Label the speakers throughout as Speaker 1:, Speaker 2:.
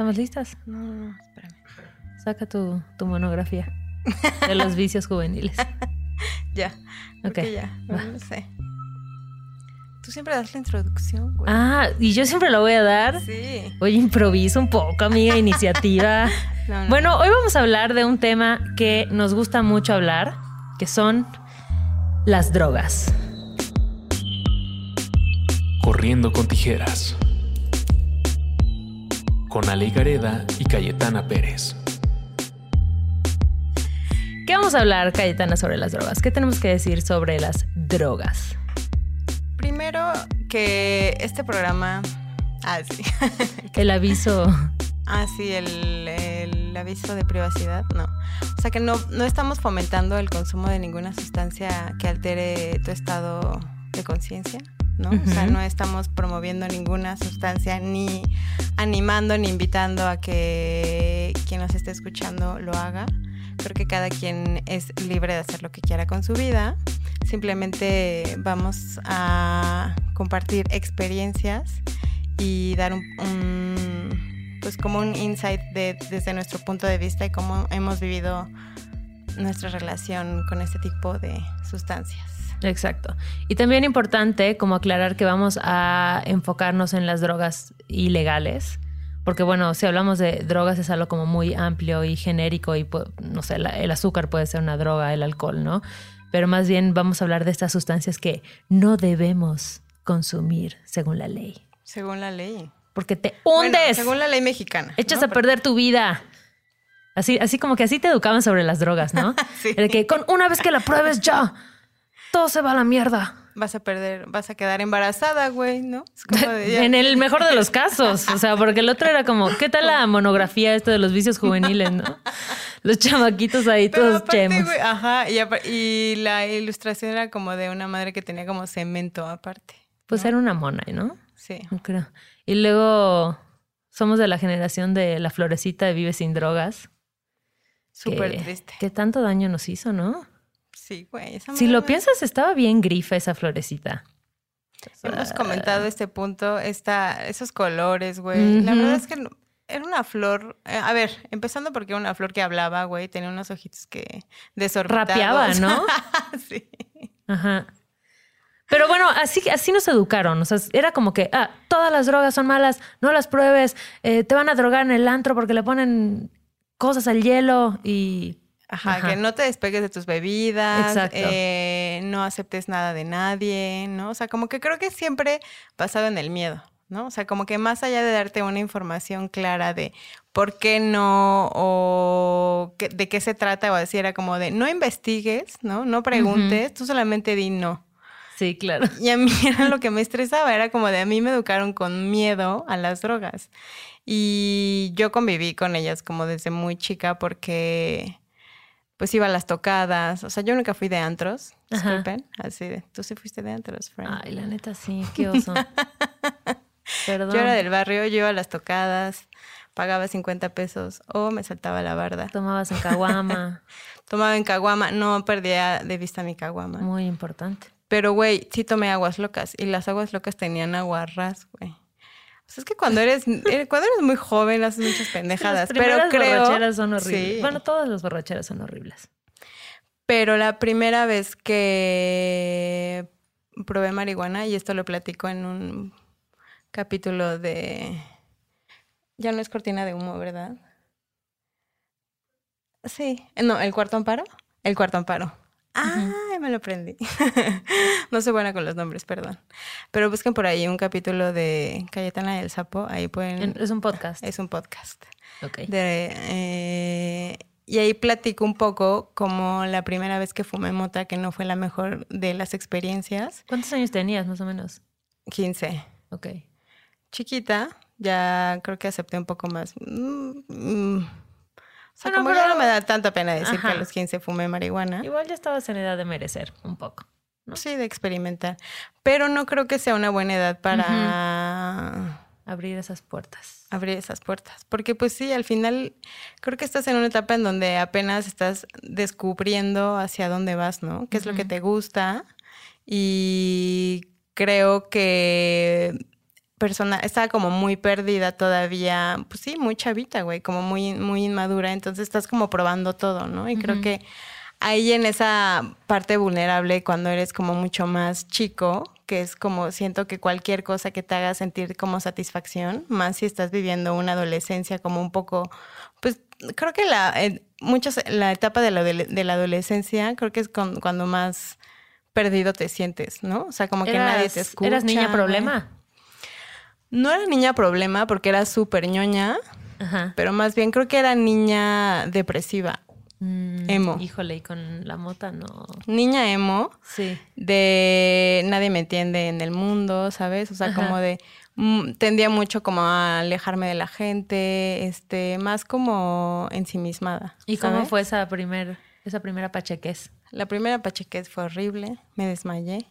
Speaker 1: ¿Estamos listas?
Speaker 2: No, no, no, espérame.
Speaker 1: Saca tu, tu monografía de los vicios juveniles.
Speaker 2: Ya.
Speaker 1: Ok.
Speaker 2: Ya.
Speaker 1: va.
Speaker 2: No, sé. Tú siempre das la introducción, güey.
Speaker 1: Ah, y yo siempre la voy a dar.
Speaker 2: Sí.
Speaker 1: Oye, improviso un poco, amiga, iniciativa.
Speaker 2: No, no.
Speaker 1: Bueno, hoy vamos a hablar de un tema que nos gusta mucho hablar, que son las drogas.
Speaker 3: Corriendo con tijeras. Con Ale Gareda y Cayetana Pérez.
Speaker 1: ¿Qué vamos a hablar, Cayetana, sobre las drogas? ¿Qué tenemos que decir sobre las drogas?
Speaker 2: Primero que este programa. Ah, sí.
Speaker 1: El aviso.
Speaker 2: ah, sí, el, el aviso de privacidad. No. O sea que no, no estamos fomentando el consumo de ninguna sustancia que altere tu estado de conciencia. ¿No? O sea, no estamos promoviendo ninguna sustancia ni animando ni invitando a que quien nos esté escuchando lo haga. Creo que cada quien es libre de hacer lo que quiera con su vida. Simplemente vamos a compartir experiencias y dar un, un- pues como un insight de- desde nuestro punto de vista y cómo hemos vivido nuestra relación con este tipo de sustancias.
Speaker 1: Exacto. Y también importante como aclarar que vamos a enfocarnos en las drogas ilegales, porque bueno, si hablamos de drogas es algo como muy amplio y genérico y pu- no sé, el azúcar puede ser una droga, el alcohol, ¿no? Pero más bien vamos a hablar de estas sustancias que no debemos consumir según la ley,
Speaker 2: Según la ley.
Speaker 1: porque te
Speaker 2: Bueno,
Speaker 1: hundes,
Speaker 2: según la ley mexicana.
Speaker 1: echas
Speaker 2: ¿no?
Speaker 1: a perder tu vida. Así, así como que así te educaban sobre las drogas, ¿no?
Speaker 2: Sí.
Speaker 1: El que con una vez que la pruebes ya, todo se va a la mierda.
Speaker 2: Vas a perder, vas a quedar embarazada, güey, ¿no? Es como de ya-
Speaker 1: En el mejor de los casos. O sea, porque el otro era como, ¿qué tal la monografía esto de los vicios juveniles, no? Los chamaquitos ahí
Speaker 2: Pero
Speaker 1: todos
Speaker 2: aparte,
Speaker 1: chemos.
Speaker 2: güey, ajá, y, y la ilustración era como de una madre que tenía como cemento aparte.
Speaker 1: Pues era una mona, ¿no?
Speaker 2: Sí.
Speaker 1: Creo. Y luego somos de la generación de la florecita de Vive sin drogas.
Speaker 2: Súper
Speaker 1: que-
Speaker 2: triste.
Speaker 1: Que tanto daño nos hizo, ¿no?
Speaker 2: Sí, güey. esa
Speaker 1: Si lo
Speaker 2: me-
Speaker 1: piensas, estaba bien grifa esa florecita.
Speaker 2: Hemos comentado este punto, esta, esos colores, güey. La verdad es que era una flor. eh, a ver, empezando porque era una flor que hablaba, güey. Tenía unos ojitos que desorbitados.
Speaker 1: Rapeaba, ¿no?
Speaker 2: sí.
Speaker 1: Ajá. Pero bueno, así, así nos educaron. O sea, era como que, ah, todas las drogas son malas, no las pruebes, eh, te van a drogar en el antro porque le ponen cosas al hielo y...
Speaker 2: Ajá,
Speaker 1: Ajá.
Speaker 2: que no te despegues de tus bebidas, eh, no aceptes nada de nadie, ¿no? O sea, como que creo que siempre basado en el miedo, ¿no? O sea, como que más allá de darte una información clara de por qué no o de qué se trata o así, era como de no investigues, ¿no? No preguntes, tú solamente di no.
Speaker 1: Sí, claro.
Speaker 2: Y a mí era lo que me estresaba, era como de a mí me educaron con miedo a las drogas. Y yo conviví con ellas como desde muy chica porque pues iba a las tocadas. O sea, yo nunca fui de antros,
Speaker 1: Ajá.
Speaker 2: disculpen. Así de, tú sí fuiste de antros, friend.
Speaker 1: Ay, la neta sí, qué oso. Perdón.
Speaker 2: yo era del barrio, yo iba a las tocadas, pagaba 50 pesos o me saltaba la barda.
Speaker 1: Tomabas en caguama,
Speaker 2: Tomaba en caguama, no perdía de vista mi caguama.
Speaker 1: muy importante.
Speaker 2: Pero, güey, sí tomé aguas locas. Y las aguas locas tenían aguarras, güey. Sea, es que cuando eres, eh, cuando eres muy joven haces muchas pendejadas.
Speaker 1: Las
Speaker 2: Pero creo.
Speaker 1: borracheras son horribles.
Speaker 2: Sí.
Speaker 1: Bueno, todas las borracheras son horribles.
Speaker 2: Pero la primera vez que probé marihuana, y esto lo platico en un capítulo de. Ya no es cortina de humo, ¿verdad? Sí. No, el cuarto amparo. El cuarto amparo. Ay, me lo aprendí. no soy buena con los nombres, perdón. Pero busquen por ahí un capítulo de Cayetana del Sapo. Ahí pueden.
Speaker 1: En- Es un podcast.
Speaker 2: Es un podcast.
Speaker 1: Ok.
Speaker 2: De, eh, y ahí platico un poco como la primera vez que fumé mota, que no fue la mejor de las experiencias.
Speaker 1: ¿Cuántos años tenías, más o menos?
Speaker 2: 15.
Speaker 1: Ok.
Speaker 2: Chiquita, ya creo que acepté un poco más. Mm, mm. O sea,
Speaker 1: Bueno,
Speaker 2: como ya
Speaker 1: pero-
Speaker 2: no me da tanta pena decir que a los 15 fumé marihuana.
Speaker 1: Igual ya estabas en edad de merecer un poco. ¿no?
Speaker 2: Sí, de experimentar. Pero no creo que sea una buena edad para
Speaker 1: Abrir esas puertas.
Speaker 2: abrir esas puertas. Porque pues sí, al final creo que estás en una etapa en donde apenas estás descubriendo hacia dónde vas, ¿no? ¿Qué es lo que te gusta? Y creo que persona, estaba como muy perdida todavía, pues sí, muy chavita, güey, como muy, muy inmadura, entonces estás como probando todo, ¿no? Y creo que ahí en esa parte vulnerable, cuando eres como mucho más chico, que es como siento que cualquier cosa que te haga sentir como satisfacción, más si estás viviendo una adolescencia como un poco, pues creo que la, muchos, la etapa de la, de la adolescencia creo que es cuando más perdido te sientes, ¿no? O sea, como que nadie te escucha.
Speaker 1: ¿Eras niña problema?
Speaker 2: No era niña problema porque era súper ñoña, pero más bien creo que era niña depresiva. Mm, emo.
Speaker 1: Híjole, y con la mota no.
Speaker 2: Niña emo. Sí. De nadie me entiende en el mundo, ¿sabes? O sea, como de. Mm, tendía mucho como a alejarme de la gente, este, más como ensimismada.
Speaker 1: ¿Y cómo fue esa, primer, esa primera pachequez?
Speaker 2: La primera pachequez fue horrible, me desmayé.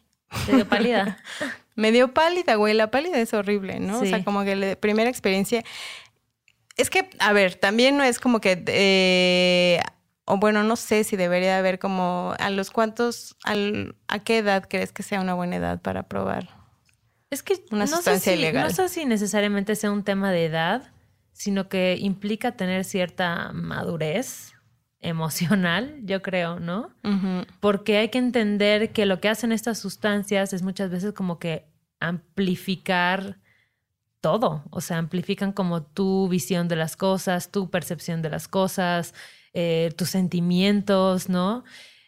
Speaker 1: ¿Te dio pálida?
Speaker 2: me dio pálida, güey. La pálida es horrible, ¿no? O sea, como que la primera experiencia. Es que, a ver, también no es como que. Eh, o bueno, no sé si debería haber como. ¿A los cuántos. ¿A qué edad crees que sea una buena edad para probar?
Speaker 1: Es que una sustancia ilegal. No sé si necesariamente sea un tema de edad, sino que implica tener cierta madurez emocional, yo creo, ¿no? Porque hay que entender que lo que hacen estas sustancias es muchas veces como que amplificar todo, o sea, amplifican como tu visión de las cosas, tu percepción de las cosas, eh, tus sentimientos, ¿no?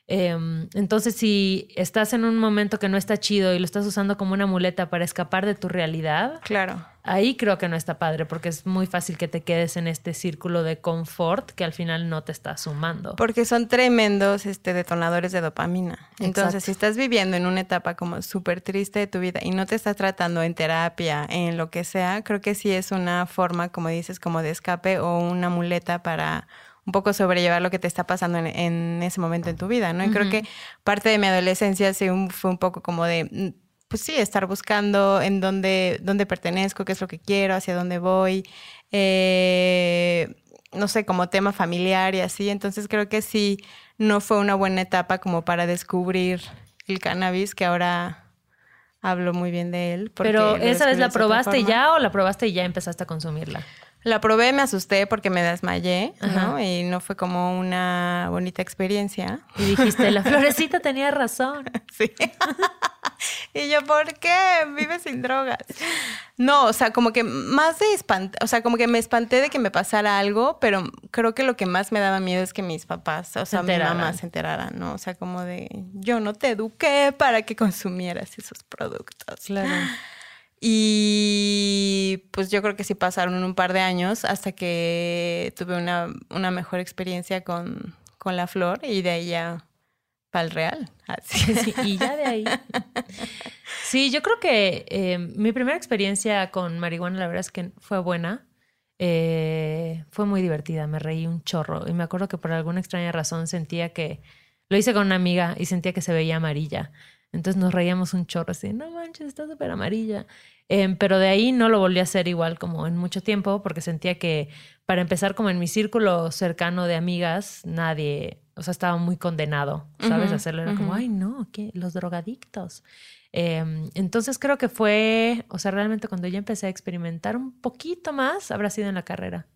Speaker 1: Em, entonces, si estás en un momento que no está chido y lo estás usando como una muleta para escapar de tu realidad,
Speaker 2: claro.
Speaker 1: Ahí creo que no está padre porque es muy fácil que te quedes en este círculo de confort que al final no te está sumando.
Speaker 2: Porque son tremendos este, detonadores de dopamina. Entonces, si estás viviendo en una etapa como súper triste de tu vida y no te estás tratando en terapia, en lo que sea, creo que sí es una forma, como dices, como de escape o una muleta para un poco sobrellevar lo que te está pasando en, ese momento en tu vida, ¿no? Y creo que parte de mi adolescencia sí fue un poco como de, pues sí, estar buscando en dónde, dónde pertenezco, qué es lo que quiero, hacia dónde voy, eh, no sé, como tema familiar y así. Entonces creo que sí, no fue una buena etapa como para descubrir el cannabis, que ahora hablo muy bien de él.
Speaker 1: Pero esa vez la probaste ya o la probaste y ya empezaste a consumirla?
Speaker 2: La probé, me asusté porque me desmayé, ¿no? Y no fue como una bonita experiencia.
Speaker 1: Y dijiste, la florecita tenía razón.
Speaker 2: sí. y yo, ¿por qué? Vive sin drogas. No, o sea, como que más de espanté, o sea, como que me espanté de que me pasara algo, pero creo que lo que más me daba miedo es que mis papás, o sea, mi mamá se enteraran, ¿no? O sea, como de, yo no te eduqué para que consumieras esos productos.
Speaker 1: Claro.
Speaker 2: Y pues yo creo que sí pasaron un par de años hasta que tuve una, una mejor experiencia con, con, la flor y de ahí ya para el real.
Speaker 1: Así. y ya de ahí. Sí, yo creo que eh, mi primera experiencia con marihuana, la verdad es que fue buena. Eh, fue muy divertida, me reí un chorro. Y me acuerdo que por alguna extraña razón sentía que lo hice con una amiga y sentía que se veía amarilla. Entonces nos reíamos un chorro así, no manches, está súper amarilla. Em, pero de ahí no lo volví a hacer igual como en mucho tiempo porque sentía que para empezar como en mi círculo cercano de amigas, nadie, o sea, estaba muy condenado, ¿sabes? Hacerlo era como, ay, no, ¿qué? Los drogadictos. Em, entonces creo que fue, o sea, realmente cuando ya empecé a experimentar un poquito más, habrá sido en la carrera.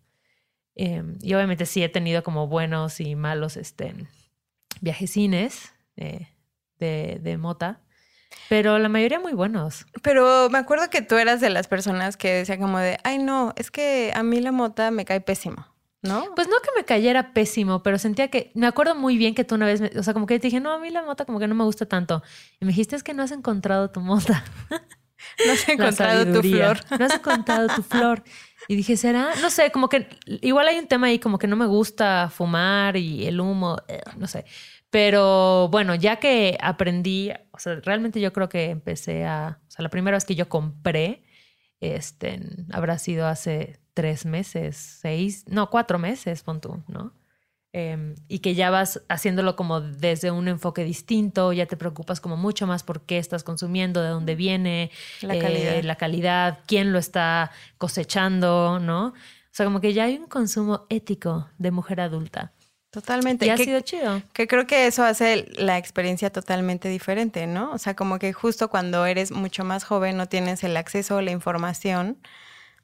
Speaker 1: Em, y obviamente sí he tenido como buenos y malos este, viajecines. Eh, de, de mota. Pero la mayoría muy buenos.
Speaker 2: Pero me acuerdo que tú eras de las personas que decía como de, ay no, es que a mí la mota me cae pésimo, ¿no?
Speaker 1: Pues no que me cayera pésimo, pero sentía que, me acuerdo muy bien que tú una vez, o sea, como que te dije, no, a mí la mota como que no me gusta tanto. Y me dijiste, es que no has encontrado tu mota.
Speaker 2: No has encontrado tu flor.
Speaker 1: No has encontrado tu flor. Y dije, ¿será? No sé, como que igual hay un tema ahí como que no me gusta fumar y el humo, eh, no sé. Pero bueno, ya que aprendí, o sea, realmente yo creo que empecé a, o sea, la primera vez que yo compré, este, habrá sido hace tres meses, seis, no, cuatro meses, pon tú, ¿no? Em, y que ya vas haciéndolo como desde un enfoque distinto, ya te preocupas como mucho más por qué estás consumiendo, de dónde viene,
Speaker 2: la calidad, eh,
Speaker 1: la calidad quién lo está cosechando, ¿no? O sea, como que ya hay un consumo ético de mujer adulta.
Speaker 2: Totalmente.
Speaker 1: Y ha
Speaker 2: que,
Speaker 1: sido chido.
Speaker 2: que creo que eso hace la experiencia totalmente diferente, ¿no? O sea, como que justo cuando eres mucho más joven no tienes el acceso o la información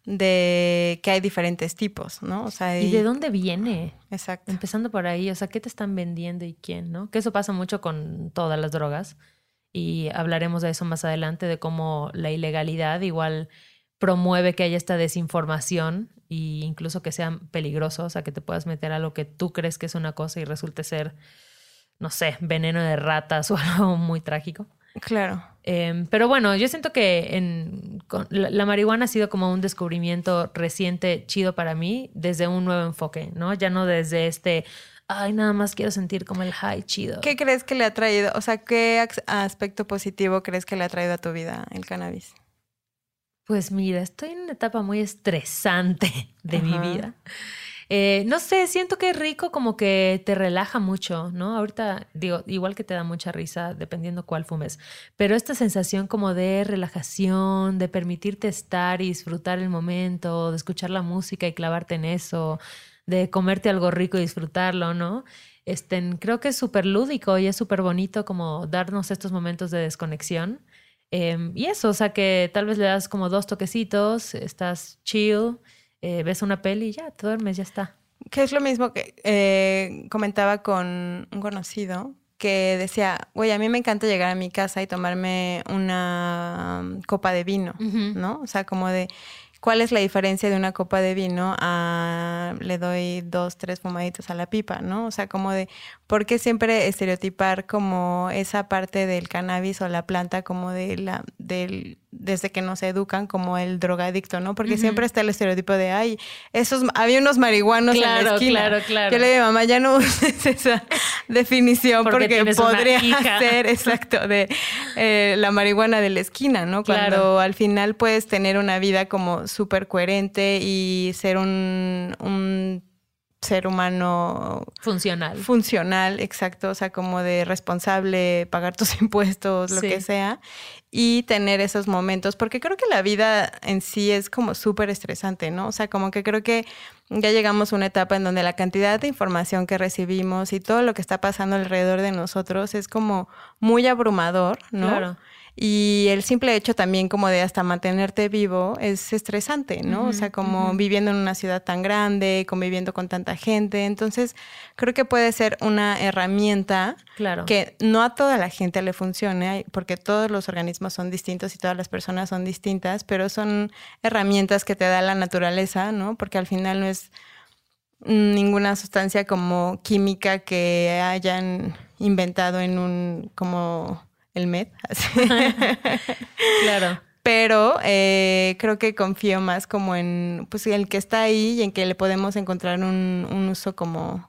Speaker 2: de que hay diferentes tipos, ¿no? O sea,
Speaker 1: ¿Y de dónde viene?
Speaker 2: Exacto.
Speaker 1: Empezando por ahí, o sea, ¿qué te están vendiendo y quién, no? Que eso pasa mucho con todas las drogas y hablaremos de eso más adelante, de cómo la ilegalidad igual promueve que haya esta desinformación e incluso que sea peligroso, o sea, que te puedas meter a lo que tú crees que es una cosa y resulte ser, no sé, veneno de ratas o algo muy trágico.
Speaker 2: Claro.
Speaker 1: Eh, pero bueno, yo siento que en, con, la, la, marihuana ha sido como un descubrimiento reciente chido para mí desde un nuevo enfoque, ¿no? Ya no desde este, ay, nada más quiero sentir como el high chido.
Speaker 2: ¿Qué crees que le ha traído, o sea, qué aspecto positivo crees que le ha traído a tu vida el cannabis?
Speaker 1: Pues mira, estoy en una etapa muy estresante de Ajá. mi vida. Eh, no sé, siento que es rico como que te relaja mucho, ¿no? Ahorita digo, igual que te da mucha risa dependiendo cuál fumes, pero esta sensación como de relajación, de permitirte estar y disfrutar el momento, de escuchar la música y clavarte en eso, de comerte algo rico y disfrutarlo, ¿no? Este, creo que es súper lúdico y es súper bonito como darnos estos momentos de desconexión. Eh, y eso, o sea que tal vez le das como dos toquecitos, estás chill eh, ves una peli y ya, te duermes, ya está.
Speaker 2: Que es lo mismo que eh, comentaba con un conocido que decía, güey, a mí me encanta llegar a mi casa y tomarme una copa de vino, uh -huh. ¿no? O sea, como de, ¿cuál es la diferencia de una copa de vino a le doy dos, tres fumaditos a la pipa, ¿no? O sea, como de, ¿por qué siempre estereotipar como esa parte del cannabis o la planta como de la, del, desde que nos educan como el drogadicto, ¿no? Porque uh -huh. siempre está el estereotipo de, ay, esos, había unos marihuanos
Speaker 1: claro,
Speaker 2: en la esquina.
Speaker 1: Claro, claro.
Speaker 2: Yo le digo, mamá, ya no uses esa definición porque, porque podría ser, exacto, de eh, la marihuana de la esquina, ¿no? Cuando
Speaker 1: Claro.
Speaker 2: al final puedes tener una vida como súper coherente y ser un, un ser humano
Speaker 1: Funcional.
Speaker 2: funcional, exacto, o sea, como de responsable, pagar tus impuestos, lo
Speaker 1: Sí.
Speaker 2: que sea, y tener esos momentos, porque creo que la vida en sí es como súper estresante, ¿no? O sea, como que creo que ya llegamos a una etapa en donde la cantidad de información que recibimos y todo lo que está pasando alrededor de nosotros es como muy abrumador, ¿no?
Speaker 1: Claro.
Speaker 2: Y el simple hecho también como de hasta mantenerte vivo es estresante, ¿no? O sea, como viviendo en una ciudad tan grande, conviviendo con tanta gente. Entonces, creo que puede ser una herramienta
Speaker 1: Claro.
Speaker 2: que no a toda la gente le funcione, porque todos los organismos son distintos y todas las personas son distintas, pero son herramientas que te da la naturaleza, ¿no? Porque al final no es ninguna sustancia como química que hayan inventado en un como el med.
Speaker 1: claro.
Speaker 2: Pero eh, creo que confío más como en pues el que está ahí y en que le podemos encontrar un, un uso como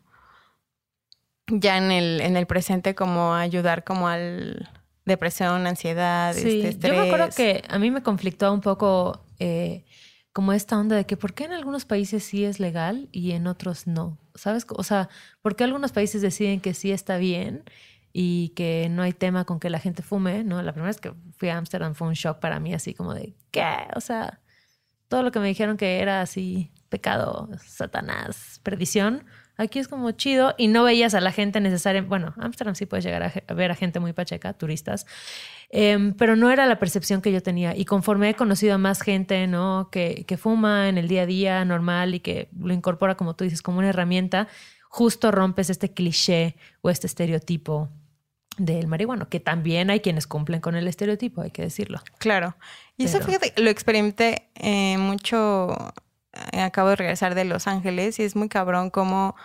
Speaker 2: ya en el, en el presente como ayudar como al depresión, ansiedad,
Speaker 1: Sí,
Speaker 2: este, estrés.
Speaker 1: yo me acuerdo que a mí me conflictó un poco eh, como esta onda de que por qué en algunos países sí es legal y en otros no, ¿sabes? O sea, ¿por qué algunos países deciden que sí está bien y que no hay tema con que la gente fume? ¿no? La primera vez que fui a Ámsterdam fue un shock para mí, así como de, ¿qué? O sea, todo lo que me dijeron que era así pecado, satanás, perdición. Aquí es como chido y no veías a la gente necesaria. Bueno, Ámsterdam sí puedes llegar a, ver a gente muy pacheca, turistas, eh, pero no era la percepción que yo tenía. Y conforme he conocido a más gente, ¿no? Que, que fuma en el día a día normal y que lo incorpora, como tú dices, como una herramienta, justo rompes este cliché o este estereotipo del marihuano, que también hay quienes cumplen con el estereotipo, hay que decirlo.
Speaker 2: Claro. Y
Speaker 1: Pero-
Speaker 2: eso fíjate, lo experimenté eh, mucho. eh, Acabo de regresar de Los Ángeles y es muy cabrón como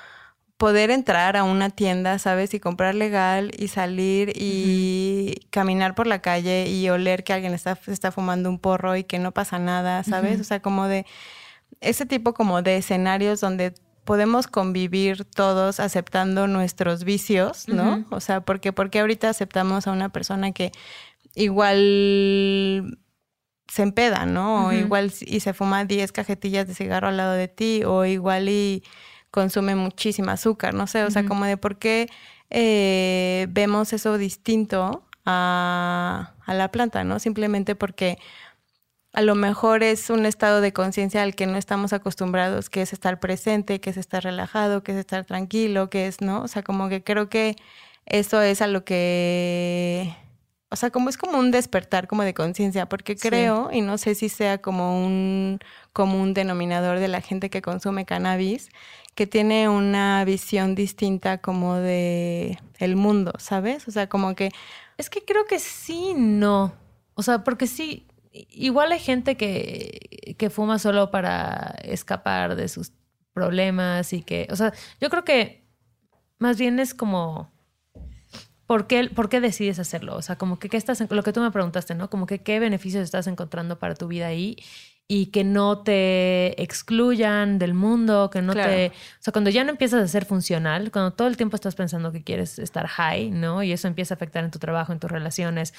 Speaker 2: poder entrar a una tienda, ¿sabes? Y comprar legal y salir y caminar por la calle y oler que alguien está, está fumando un porro y que no pasa nada, ¿sabes? O sea, como de ese tipo como de escenarios donde podemos convivir todos aceptando nuestros vicios, ¿no? O sea, porque porque ahorita aceptamos a una persona que igual se empeda, ¿no? O igual y se fuma 10 cajetillas de cigarro al lado de ti, o igual y consume muchísima azúcar, no sé, o sea, como de por qué eh, vemos eso distinto a, a la planta, ¿no? Simplemente porque a lo mejor es un estado de conciencia al que no estamos acostumbrados, que es estar presente, que es estar relajado, que es estar tranquilo, que es, ¿no? O sea, como que creo que eso es a lo que, o sea, como es como un despertar como de conciencia, porque creo, y no sé si sea como un común denominador de la gente que consume cannabis, que tiene una visión distinta como de el mundo, ¿sabes? O sea, como que...
Speaker 1: Es que creo que sí, no. O sea, porque sí, igual hay gente que, que fuma solo para escapar de sus problemas y que, o sea, yo creo que más bien es como, ¿por qué, ¿por qué decides hacerlo? O sea, como que, ¿qué estás, lo que tú me preguntaste, ¿no? Como que qué beneficios estás encontrando para tu vida ahí y que no te excluyan del mundo, que no te... O sea, cuando ya no empiezas a ser funcional, cuando todo el tiempo estás pensando que quieres estar high, ¿no? Y eso empieza a afectar en tu trabajo, en tus relaciones,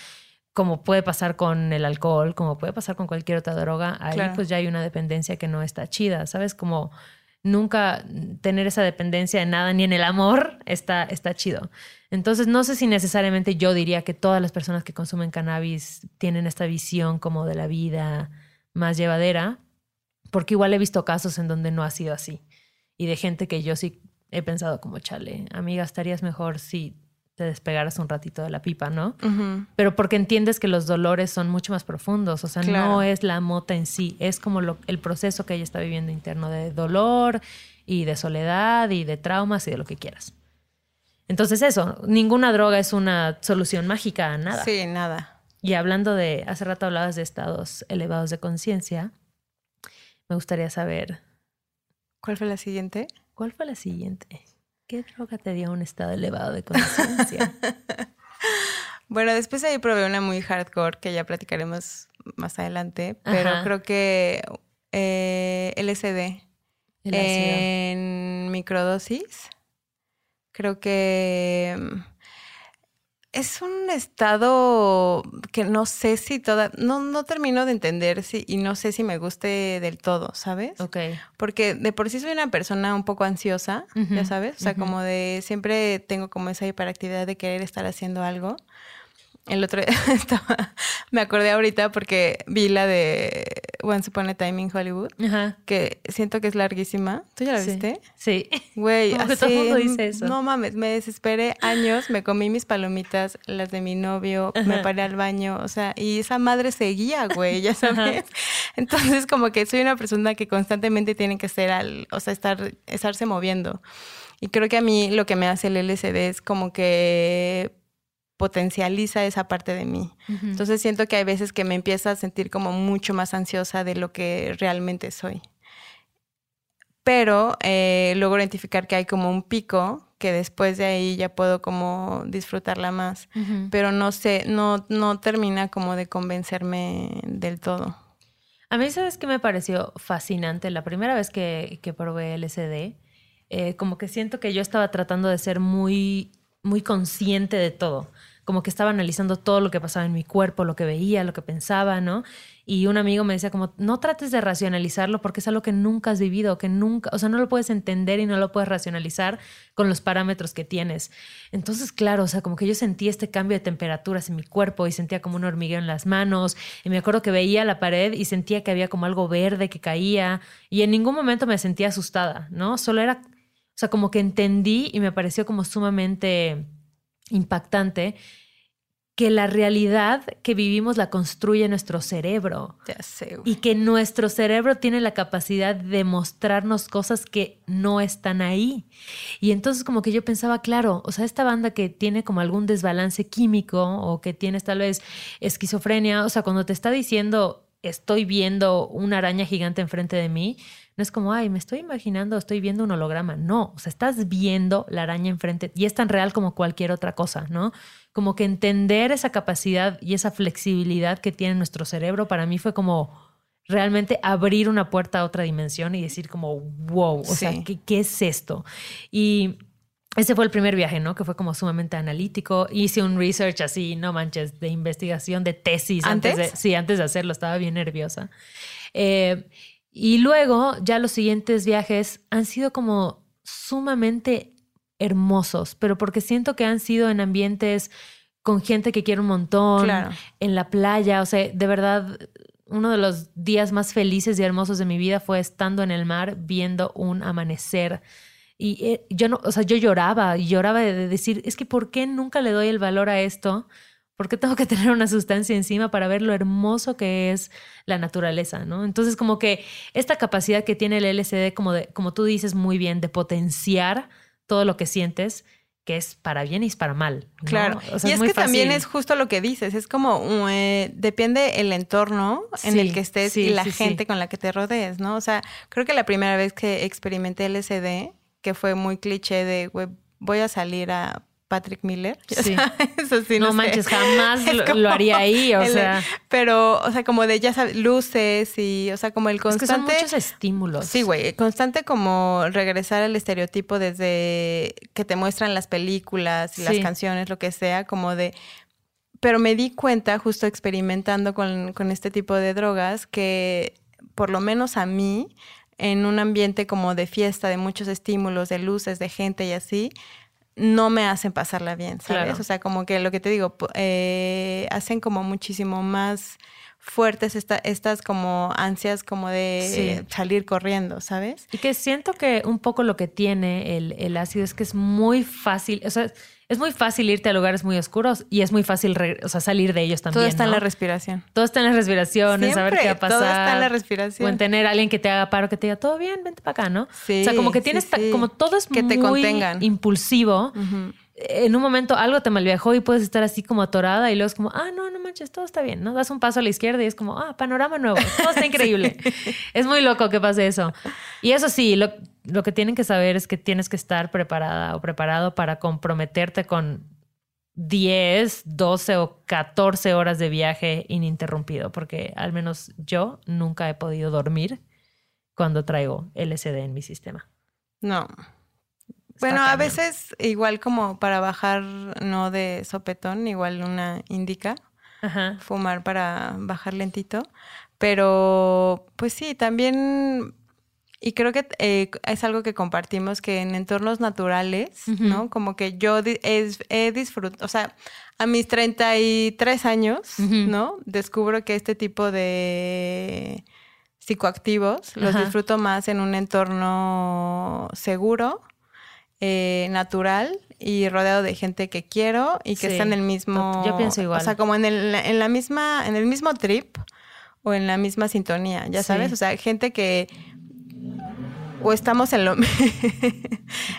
Speaker 1: como puede pasar con el alcohol, como puede pasar con cualquier otra droga, ahí pues ya hay una dependencia que no está chida, ¿sabes? Como nunca tener esa dependencia de nada ni en el amor está, está chido. Entonces, no sé si necesariamente yo diría que todas las personas que consumen cannabis tienen esta visión como de la vida más llevadera, porque igual he visto casos en donde no ha sido así. Y de gente que yo sí he pensado como, chale, amiga, estarías mejor si te despegaras un ratito de la pipa, ¿no? Pero porque entiendes que los dolores son mucho más profundos, o sea, no es la mota en sí, es como el proceso que ella está viviendo interno de dolor y de soledad y de traumas y de lo que quieras. Entonces eso, ninguna droga es una solución mágica a nada.
Speaker 2: Sí, nada.
Speaker 1: Y hablando de, hace rato hablabas de estados elevados de conciencia, me gustaría saber...
Speaker 2: ¿Cuál fue la siguiente?
Speaker 1: ¿Cuál fue la siguiente? ¿Qué droga te dio un estado elevado de conciencia?
Speaker 2: bueno, después ahí probé una muy hardcore que ya platicaremos más adelante, pero creo que eh, LSD en microdosis. Creo que es un estado que no sé si toda, no, no termino de entender si, y no sé si me guste del todo, ¿sabes?
Speaker 1: Ok.
Speaker 2: Porque de por sí soy una persona un poco ansiosa, ya sabes, o sea, como de siempre tengo como esa hiperactividad de querer estar haciendo algo. El otro día estaba, me acordé ahorita porque vi la de Once Upon a Time in Hollywood, que siento que es larguísima. ¿Tú ya la viste?
Speaker 1: Sí.
Speaker 2: Güey, así, todo el mundo dice eso. No mames, me desesperé años, me comí mis palomitas, las de mi novio, me paré al baño, o sea, y esa madre seguía, güey, ya sabes. Entonces, como que soy una persona que constantemente tiene que ser al, o sea, estar, estarse moviendo. Y creo que a mí lo que me hace el LCD es como que potencializa esa parte de mí. Entonces siento que hay veces que me empiezo a sentir como mucho más ansiosa de lo que realmente soy. Pero eh, logro identificar que hay como un pico que después de ahí ya puedo como disfrutarla más. Pero no sé, no, no termina como de convencerme del todo.
Speaker 1: A mí, ¿sabes qué me pareció fascinante? La primera vez que, que probé LSD, eh, como que siento que yo estaba tratando de ser muy, muy consciente de todo como que estaba analizando todo lo que pasaba en mi cuerpo, lo que veía, lo que pensaba, ¿no? Y un amigo me decía como, no trates de racionalizarlo porque es algo que nunca has vivido, que nunca, o sea, no lo puedes entender y no lo puedes racionalizar con los parámetros que tienes. Entonces, claro, o sea, como que yo sentí este cambio de temperaturas en mi cuerpo y sentía como un hormigueo en las manos. Y me acuerdo que veía la pared y sentía que había como algo verde que caía y en ningún momento me sentía asustada, ¿no? Solo era, sea, como que entendí y me pareció como sumamente impactante que la realidad que vivimos la construye nuestro cerebro.
Speaker 2: Ya sé,
Speaker 1: y que nuestro cerebro tiene la capacidad de mostrarnos cosas que no están ahí. Y entonces como que yo pensaba, claro, o sea, esta banda que tiene como algún desbalance químico o que tienes tal vez esquizofrenia, o sea, cuando te está diciendo estoy viendo una araña gigante enfrente de mí, no es como, ay, me estoy imaginando, estoy viendo un holograma. No, o sea, estás viendo la araña enfrente y es tan real como cualquier otra cosa, ¿no? Como que entender esa capacidad y esa flexibilidad que tiene nuestro cerebro para mí fue como realmente abrir una puerta a otra dimensión y decir como, wow, o sea, ¿qué, ¿qué es esto? Y ese fue el primer viaje, ¿no? Que fue como sumamente analítico. Hice un research así, no manches, de investigación, de tesis.
Speaker 2: ¿Antes?
Speaker 1: de, sí, antes de hacerlo, estaba bien nerviosa. Eh, y luego ya los siguientes viajes han sido como sumamente hermosos, pero porque siento que han sido en ambientes con gente que quiere un montón, en la playa, o sea, de verdad, uno de los días más felices y hermosos de mi vida fue estando en el mar viendo un amanecer. Y eh, yo no, o sea, yo lloraba y lloraba de, de decir, es que ¿por qué nunca le doy el valor a esto? ¿Por qué tengo que tener una sustancia encima para ver lo hermoso que es la naturaleza? ¿no? Entonces, como que esta capacidad que tiene el LSD, como, de, como tú dices muy bien, de potenciar todo lo que sientes, que es para bien y es para mal. ¿no?
Speaker 2: Claro.
Speaker 1: O sea,
Speaker 2: y es, que también es justo lo que dices, es como, eh, depende el entorno en
Speaker 1: Sí,
Speaker 2: el que estés
Speaker 1: sí,
Speaker 2: y la
Speaker 1: sí,
Speaker 2: gente con la que te rodees, ¿no? O sea, creo que la primera vez que experimenté LSD, que fue muy cliché de, güey, voy a salir a Patrick Miller.
Speaker 1: Sí.
Speaker 2: sabes, así,
Speaker 1: no,
Speaker 2: sé.
Speaker 1: manches, jamás lo, haría ahí, o
Speaker 2: el-
Speaker 1: sea,
Speaker 2: Pero, o sea, como de, ya sabes, luces y, o sea, como el
Speaker 1: es que son
Speaker 2: constante...
Speaker 1: muchos estímulos.
Speaker 2: Sí, güey, constante como regresar al estereotipo desde que te muestran las películas y las
Speaker 1: Sí.
Speaker 2: canciones, lo que sea, como de... Pero me di cuenta, justo experimentando con, con este tipo de drogas, que por lo menos a mí, en un ambiente como de fiesta, de muchos estímulos, de luces, de gente y así, no me hacen pasarla bien, ¿sabes?
Speaker 1: Claro.
Speaker 2: O sea, como que lo que te digo, eh, hacen como muchísimo más fuertes esta- estas como ansias como de
Speaker 1: Sí.
Speaker 2: salir corriendo, ¿sabes?
Speaker 1: Y que siento que un poco lo que tiene el, el ácido es que es muy fácil, o sea, es muy fácil irte a lugares muy oscuros y es muy fácil o sea, salir de ellos también.
Speaker 2: Todo está en la respiración.
Speaker 1: Todo está en la respiración, en saber qué va a
Speaker 2: Siempre,
Speaker 1: pasar.
Speaker 2: todo está en la
Speaker 1: O
Speaker 2: respiración.
Speaker 1: en tener a alguien que te haga paro, que te diga, todo bien, vente para acá, ¿no?
Speaker 2: Sí,
Speaker 1: o sea, como que tienes,
Speaker 2: sí.
Speaker 1: como todo es
Speaker 2: Que te
Speaker 1: muy
Speaker 2: contengan.
Speaker 1: impulsivo.
Speaker 2: Ujú.
Speaker 1: En un momento algo te malviajó y puedes estar así como atorada y luego es como, ah, no, no manches, todo está bien, ¿no? Das un paso a la izquierda y es como, ah, panorama nuevo, todo está increíble. Es muy loco que pase eso. Y eso sí, lo, lo que tienen que saber es que tienes que estar preparada o preparado para comprometerte con 10, 12 o 14 horas de viaje ininterrumpido, porque al menos yo nunca he podido dormir cuando traigo LSD en mi sistema.
Speaker 2: No.
Speaker 1: Está
Speaker 2: Bueno, a veces igual como para bajar, no de sopetón, igual una indica,
Speaker 1: Ajá.
Speaker 2: fumar para bajar lentito, pero pues sí, también, y creo que eh, es algo que compartimos, que en entornos naturales. ¿no? Como que yo es- he disfrutado, o sea, a mis 33 años,
Speaker 1: Ujú.
Speaker 2: ¿no? Descubro que este tipo de psicoactivos los
Speaker 1: Ajá.
Speaker 2: disfruto más en un entorno seguro, eh, natural y rodeado de gente que quiero y que
Speaker 1: Sí,
Speaker 2: está en el mismo.
Speaker 1: yo pienso igual.
Speaker 2: O sea, como en el, en la misma, en el mismo trip o en la misma sintonía, ya
Speaker 1: Sí.
Speaker 2: sabes. O sea, gente que o estamos en lo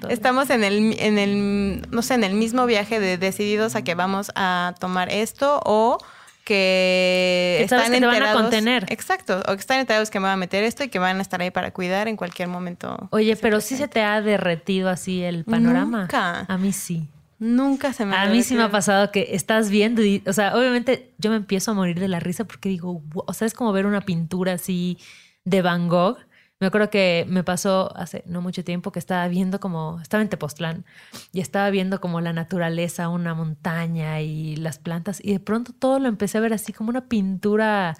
Speaker 2: estamos en el en el no sé en el mismo viaje de decididos a que vamos a tomar esto o que,
Speaker 1: Que
Speaker 2: están
Speaker 1: que te van a
Speaker 2: enterados
Speaker 1: contener.
Speaker 2: exacto o que están enterados que me van a meter esto y que van a estar ahí para cuidar en cualquier momento
Speaker 1: Oye, pero sí se te ha derretido así el panorama.
Speaker 2: Nunca.
Speaker 1: A mí sí.
Speaker 2: nunca se me
Speaker 1: A
Speaker 2: había
Speaker 1: mí sí me ha pasado que estás viendo y, o sea, obviamente yo me empiezo a morir de la risa porque digo, "Wow", o sea, es como ver una pintura así de Van Gogh. Me acuerdo que me pasó hace no mucho tiempo que estaba viendo como, estaba en Tepoztlán y estaba viendo como la naturaleza, una montaña y las plantas y de pronto todo lo empecé a ver así como una pintura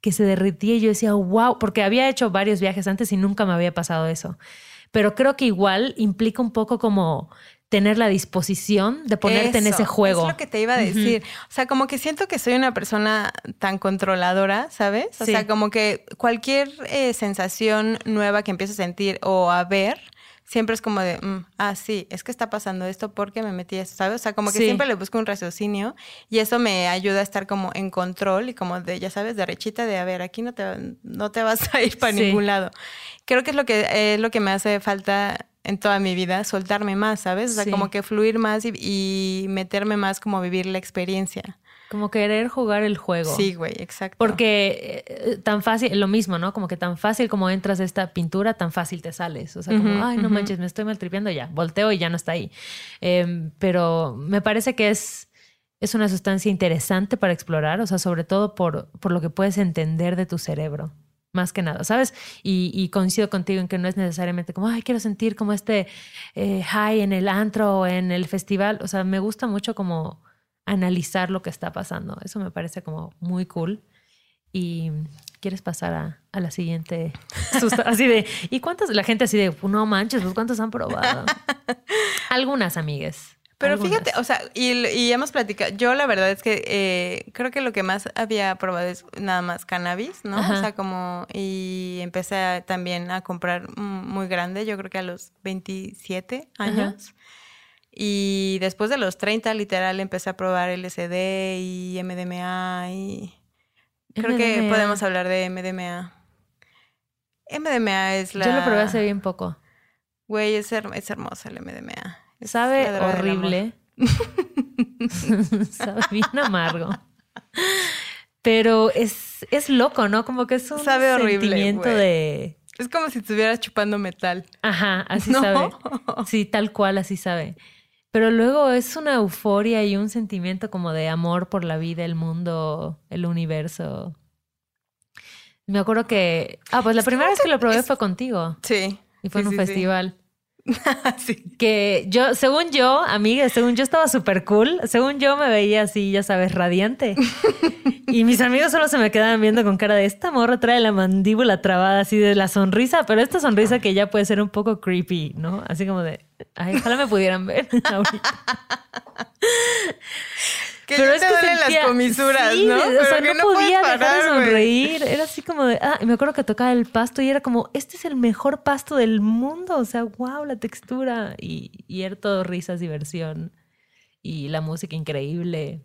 Speaker 1: que se derretía y yo decía, wow, porque había hecho varios viajes antes y nunca me había pasado eso. Pero creo que igual implica un poco como tener la disposición de ponerte en
Speaker 2: Eso,
Speaker 1: ese juego.
Speaker 2: Es lo que te iba a decir. O sea, como que siento que soy una persona tan controladora, ¿sabes? O
Speaker 1: Sí.
Speaker 2: sea, como que cualquier eh, sensación nueva que empiezo a sentir o a ver, siempre es como de, mm, ah, sí, es que está pasando esto porque me metí eso, ¿sabes? O sea, como que
Speaker 1: Sí.
Speaker 2: siempre le busco un raciocinio y eso me ayuda a estar como en control y como de, ya sabes, derechita de, a ver, aquí no te, no te vas a ir para
Speaker 1: Sí.
Speaker 2: ningún lado. Creo que es lo que, es lo que me hace falta en toda mi vida, soltarme más, ¿sabes? O sea,
Speaker 1: Sí.
Speaker 2: como que fluir más y, y meterme más como vivir la experiencia.
Speaker 1: Como querer jugar el juego.
Speaker 2: Sí, güey, exacto.
Speaker 1: Porque eh, tan fácil, lo mismo, ¿no? Como que tan fácil como entras a esta pintura, tan fácil te sales. O sea, como, ay, no manches, me estoy maltripeando ya. Volteo y ya no está ahí. Em, pero me parece que es, es una sustancia interesante para explorar, o sea, sobre todo por, por lo que puedes entender de tu cerebro. Más que nada, ¿sabes? Y, y coincido contigo en que no es necesariamente como, ay, quiero sentir como este eh, high en el antro o en el festival. O sea, me gusta mucho como analizar lo que está pasando. Eso me parece como muy cool. Y quieres pasar a, a la siguiente así de ¿y cuántas la gente así de no manches pues cuántos han probado algunas amigues
Speaker 2: Pero
Speaker 1: Algunas.
Speaker 2: fíjate, o sea, y, y hemos platicado, yo la verdad es que eh, creo que lo que más había probado es nada más cannabis, ¿no?
Speaker 1: Ajá.
Speaker 2: O sea, como, y empecé a- también a comprar muy grande, yo creo que a los 27 años. Y después de los 30, literal, empecé a probar LSD y MDMA y creo que podemos hablar de MDMA. MDMA es la...
Speaker 1: Yo lo probé hace bien poco.
Speaker 2: Güey, es, her- es hermoso el MDMA.
Speaker 1: Sabe horrible. Sabe bien amargo. Pero es, es loco, ¿no? Como que es un
Speaker 2: Sabe horrible,
Speaker 1: sentimiento de...
Speaker 2: Es como si estuvieras chupando metal.
Speaker 1: Ajá, así
Speaker 2: ¿No?
Speaker 1: sabe. Sí, tal cual, así sabe. Pero luego es una euforia y un sentimiento como de amor por la vida, el mundo, el universo. Me acuerdo que... Ah, pues la primera vez que lo probé fue contigo.
Speaker 2: Sí.
Speaker 1: Y fue
Speaker 2: Sí,
Speaker 1: en un
Speaker 2: sí.
Speaker 1: festival.
Speaker 2: sí.
Speaker 1: Que yo, según yo, amiga, según yo estaba súper cool. Según yo me veía así, ya sabes, radiante. Y mis amigos solo se me quedaban viendo con cara de esta morra trae la mandíbula trabada así de la sonrisa, pero esta sonrisa que ya puede ser un poco creepy, ¿no? Así como de, ay, ojalá me pudieran ver.
Speaker 2: Que ya te duelen las
Speaker 1: sentía-
Speaker 2: comisuras,
Speaker 1: sí,
Speaker 2: ¿no?
Speaker 1: de- o
Speaker 2: Pero
Speaker 1: sea,
Speaker 2: que
Speaker 1: no, podía dejar de sonreír. Era así como de, ah, y me acuerdo que tocaba el pasto y era como, este es el mejor pasto del mundo. O sea, wow, la textura. Y, y era todo risas, diversión. Y la música increíble.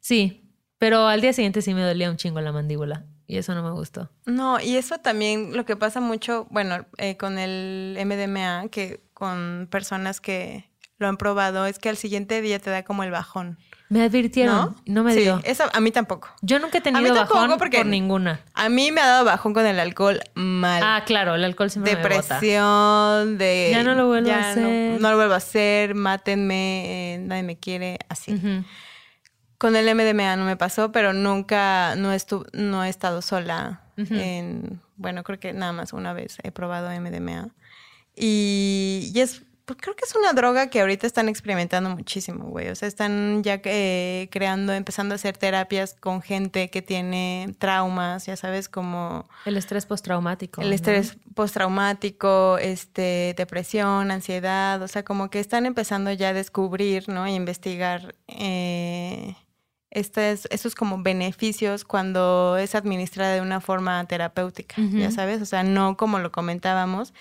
Speaker 1: Sí, pero al día siguiente sí me dolía un chingo la mandíbula. Y eso no me gustó.
Speaker 2: No, y eso también lo que pasa mucho, bueno, eh, con el MDMA, que con personas que lo han probado, es que al siguiente día te da como el bajón.
Speaker 1: Me advirtieron,
Speaker 2: ¿No?
Speaker 1: no, me
Speaker 2: sí,
Speaker 1: dio.
Speaker 2: Eso a mí tampoco.
Speaker 1: Yo nunca he tenido bajón
Speaker 2: porque-
Speaker 1: por ninguna.
Speaker 2: A mí me ha dado bajón con el alcohol mal.
Speaker 1: Ah, claro, el alcohol siempre me bota.
Speaker 2: Depresión, de...
Speaker 1: Ya no lo vuelvo a
Speaker 2: ya
Speaker 1: hacer.
Speaker 2: No, lo vuelvo a hacer, mátenme, eh, nadie me quiere, así. Con el MDMA no me pasó, pero nunca, no, estu no he estado sola en, bueno, creo que nada más una vez he probado MDMA. Y, y es, pues creo que es una droga que ahorita están experimentando muchísimo, güey. O sea, están ya eh, creando, empezando a hacer terapias con gente que tiene traumas, ya sabes, como
Speaker 1: El estrés postraumático.
Speaker 2: el
Speaker 1: ¿no?
Speaker 2: estrés postraumático, este, depresión, ansiedad, o sea, como que están empezando ya a descubrir, ¿no? E investigar eh, estos, estos como beneficios cuando es administrada de una forma terapéutica, ya sabes, o sea, no como lo comentábamos,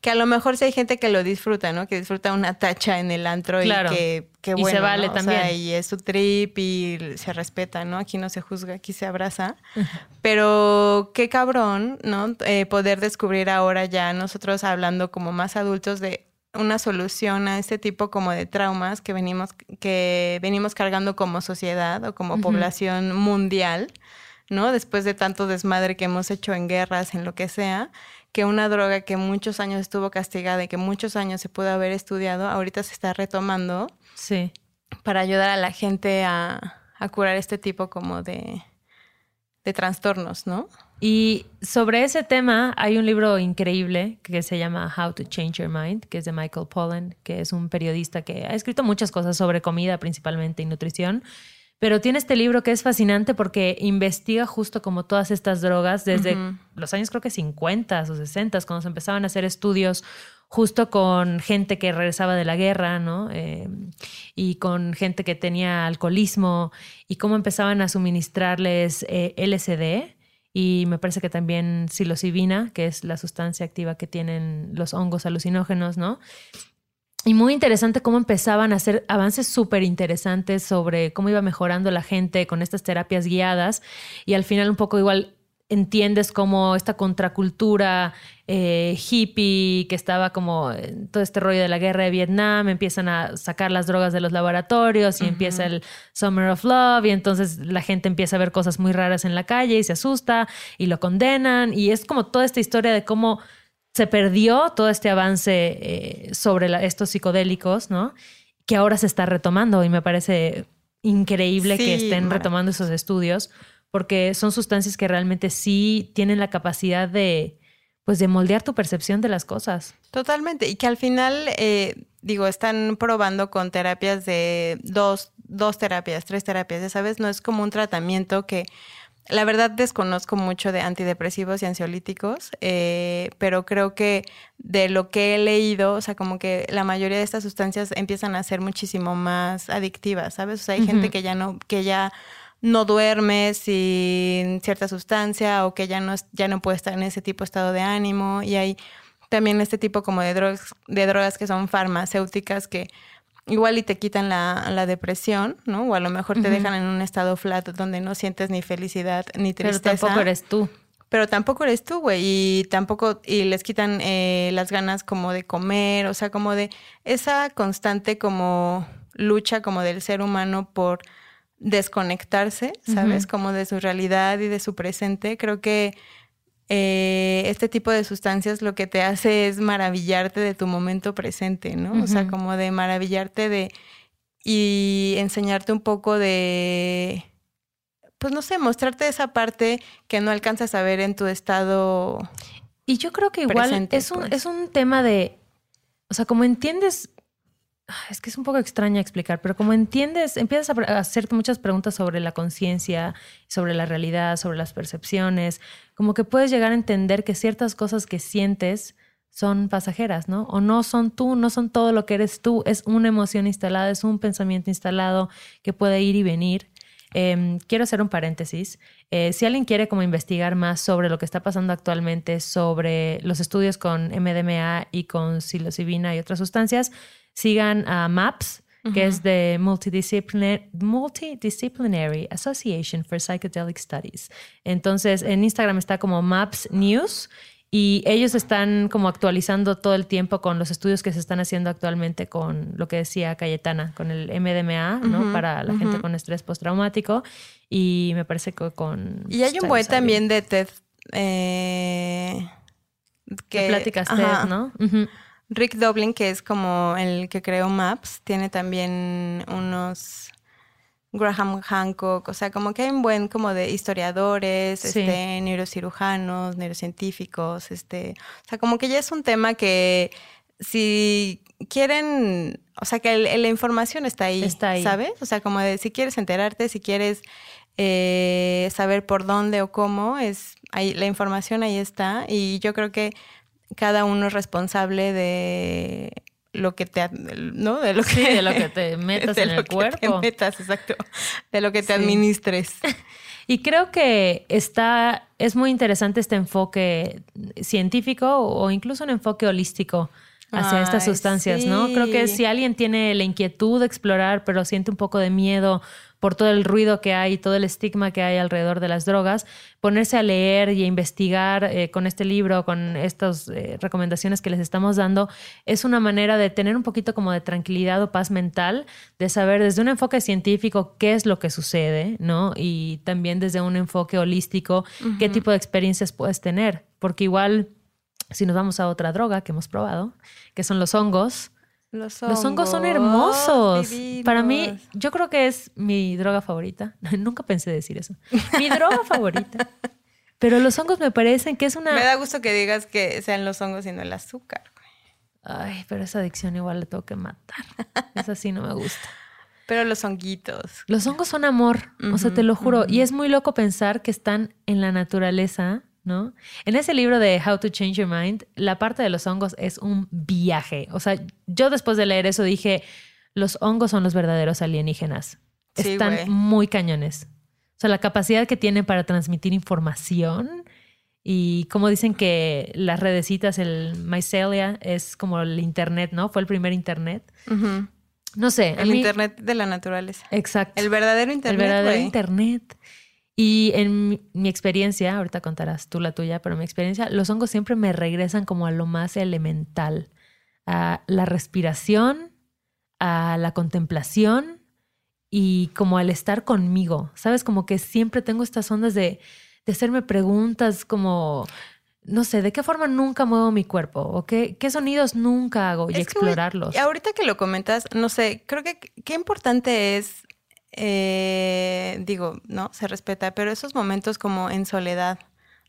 Speaker 2: que a lo mejor sí hay gente que lo disfruta, ¿no? Que disfruta una tacha en el antro
Speaker 1: Claro.
Speaker 2: y que, que
Speaker 1: Y se
Speaker 2: bueno,
Speaker 1: vale
Speaker 2: ¿no? O sea,
Speaker 1: también.
Speaker 2: y es su trip y se respeta, ¿no? Aquí no se juzga, aquí se abraza. Pero qué cabrón, ¿no? Eh, poder descubrir ahora ya nosotros hablando como más adultos de una solución a este tipo como de traumas que venimos, que venimos cargando como sociedad o como población mundial, ¿no? Después de tanto desmadre que hemos hecho en guerras, en lo que sea, que una droga que muchos años estuvo castigada y que muchos años se pudo haber estudiado, ahorita se está retomando
Speaker 1: Sí.
Speaker 2: para ayudar a la gente a, a curar este tipo como de, de trastornos, ¿no?
Speaker 1: Y sobre ese tema hay un libro increíble que se llama How to Change Your Mind, que es de Michael Pollan, que es un periodista que ha escrito muchas cosas sobre comida principalmente y nutrición. Pero tiene este libro que es fascinante porque investiga justo como todas estas drogas desde los años creo que 50 o 60, cuando se empezaban a hacer estudios justo con gente que regresaba de la guerra, ¿no? Eh, y con gente que tenía alcoholismo y cómo empezaban a suministrarles eh, LSD y me parece que también psilocibina, que es la sustancia activa que tienen los hongos alucinógenos, ¿no? Y muy interesante cómo empezaban a hacer avances súper interesantes sobre cómo iba mejorando la gente con estas terapias guiadas. Y al final un poco igual entiendes cómo esta contracultura eh, hippie que estaba como en todo este rollo de la guerra de Vietnam, empiezan a sacar las drogas de los laboratorios y empieza el Summer of Love y entonces la gente empieza a ver cosas muy raras en la calle y se asusta y lo condenan. Y es como toda esta historia de cómo se perdió todo este avance eh, sobre la- estos psicodélicos, ¿no? Que ahora se está retomando y me parece increíble que estén retomando esos estudios porque son sustancias que realmente sí tienen la capacidad de, pues, de moldear tu percepción de las cosas.
Speaker 2: Totalmente. Y que al final, eh, digo, están probando con terapias de dos, dos terapias, tres terapias, ya sabes, no es como un tratamiento que la verdad desconozco mucho de antidepresivos y ansiolíticos, eh, pero creo que de lo que he leído, o sea, como que la mayoría de estas sustancias empiezan a ser muchísimo más adictivas, ¿sabes? O sea, hay gente que ya no, que ya no duerme sin cierta sustancia o que ya no, ya no puede estar en ese tipo de estado de ánimo y hay también este tipo como de drogas, de drogas que son farmacéuticas que igual y te quitan la, depresión, ¿no? O a lo mejor te dejan en un estado flat donde no sientes ni felicidad ni tristeza.
Speaker 1: Pero tampoco eres tú.
Speaker 2: Pero tampoco eres tú, güey. Y tampoco, y les quitan eh, las ganas como de comer, o sea, como de esa constante como lucha como del ser humano por desconectarse, ¿sabes? Como de su realidad y de su presente. Creo que eh, este tipo de sustancias lo que te hace es maravillarte de tu momento presente, ¿no? O sea, como de maravillarte de y enseñarte un poco de, pues no sé, mostrarte esa parte que no alcanzas a ver en tu estado.
Speaker 1: Y yo creo que igual es, un, pues. es un tema de, o sea, como entiendes es que es un poco extraño explicar, pero como entiendes, empiezas a hacerte muchas preguntas sobre la conciencia, sobre la realidad, sobre las percepciones, como que puedes llegar a entender que ciertas cosas que sientes son pasajeras, ¿no? O no son tú, no son todo lo que eres tú, es una emoción instalada, es un pensamiento instalado que puede ir y venir. Em, quiero hacer un paréntesis. Eh, si alguien quiere como investigar más sobre lo que está pasando actualmente, sobre los estudios con MDMA y con psilocibina y otras sustancias, sigan a MAPS, que es de Multidisciplinary, Association for Psychedelic Studies. Entonces, en Instagram está como MAPS News y ellos están como actualizando todo el tiempo con los estudios que se están haciendo actualmente con lo que decía Cayetana, con el MDMA, ¿no? Para la gente con estrés postraumático. Y me parece que con...
Speaker 2: Y hay un buen también de TED. Eh,
Speaker 1: que, pláticas TED, ¿no?
Speaker 2: Rick Doblin, que es como el que creó Maps, tiene también unos Graham Hancock, o sea, como que hay un buen como de historiadores, este, neurocirujanos, neurocientíficos, este, o sea, como que ya es un tema que si quieren, o sea, que la información está ahí, está ahí, ¿sabes? O sea, como de si quieres enterarte, si quieres eh, saber por dónde o cómo, es ahí, la información ahí está y yo creo que cada uno es responsable de lo que te no
Speaker 1: de lo que de lo que te metas en el cuerpo te
Speaker 2: metas exacto. De lo que te administres.
Speaker 1: Y creo que está es muy interesante este enfoque científico o incluso un enfoque holístico hacia estas sustancias, ¿no? Creo que si alguien tiene la inquietud de explorar, pero siente un poco de miedo por todo el ruido que hay, todo el estigma que hay alrededor de las drogas, ponerse a leer y a investigar eh, con este libro, con estas eh, recomendaciones que les estamos dando, es una manera de tener un poquito como de tranquilidad o paz mental, de saber desde un enfoque científico qué es lo que sucede, ¿no? Y también desde un enfoque holístico, qué tipo de experiencias puedes tener, porque igual si nos vamos a otra droga que hemos probado, que son los hongos, los hongos, son hermosos. Para mí, yo creo que es mi droga favorita. Nunca pensé decir eso. Mi droga favorita. Pero los hongos me parecen que es una.
Speaker 2: Me da gusto que digas que sean los hongos y no el azúcar.
Speaker 1: Ay, pero esa adicción igual la tengo que matar. Esa sí no me gusta.
Speaker 2: Pero los honguitos.
Speaker 1: Los hongos son amor. o sea, te lo juro. Y es muy loco pensar que están en la naturaleza ¿no? En ese libro de How to Change Your Mind, la parte de los hongos es un viaje. O sea, yo después de leer eso dije, los hongos son los verdaderos alienígenas. Están muy cañones. O sea, la capacidad que tienen para transmitir información y como dicen que las redecitas, el mycelia, es como el internet, ¿no? Fue el primer internet. No sé.
Speaker 2: El internet de la naturaleza.
Speaker 1: Exacto.
Speaker 2: El verdadero internet.
Speaker 1: El verdadero internet. Y en mi, experiencia, ahorita contarás tú la tuya, pero en mi experiencia, los hongos siempre me regresan como a lo más elemental, a la respiración, a la contemplación y como al estar conmigo. ¿Sabes? Como que siempre tengo estas ondas de, hacerme preguntas como, no sé, ¿de qué forma nunca muevo mi cuerpo? ¿O qué, qué sonidos nunca hago? Y explorarlos.
Speaker 2: y ahorita que lo comentas, no sé, creo que qué importante es eh, digo, no, se respeta, pero esos momentos como en soledad,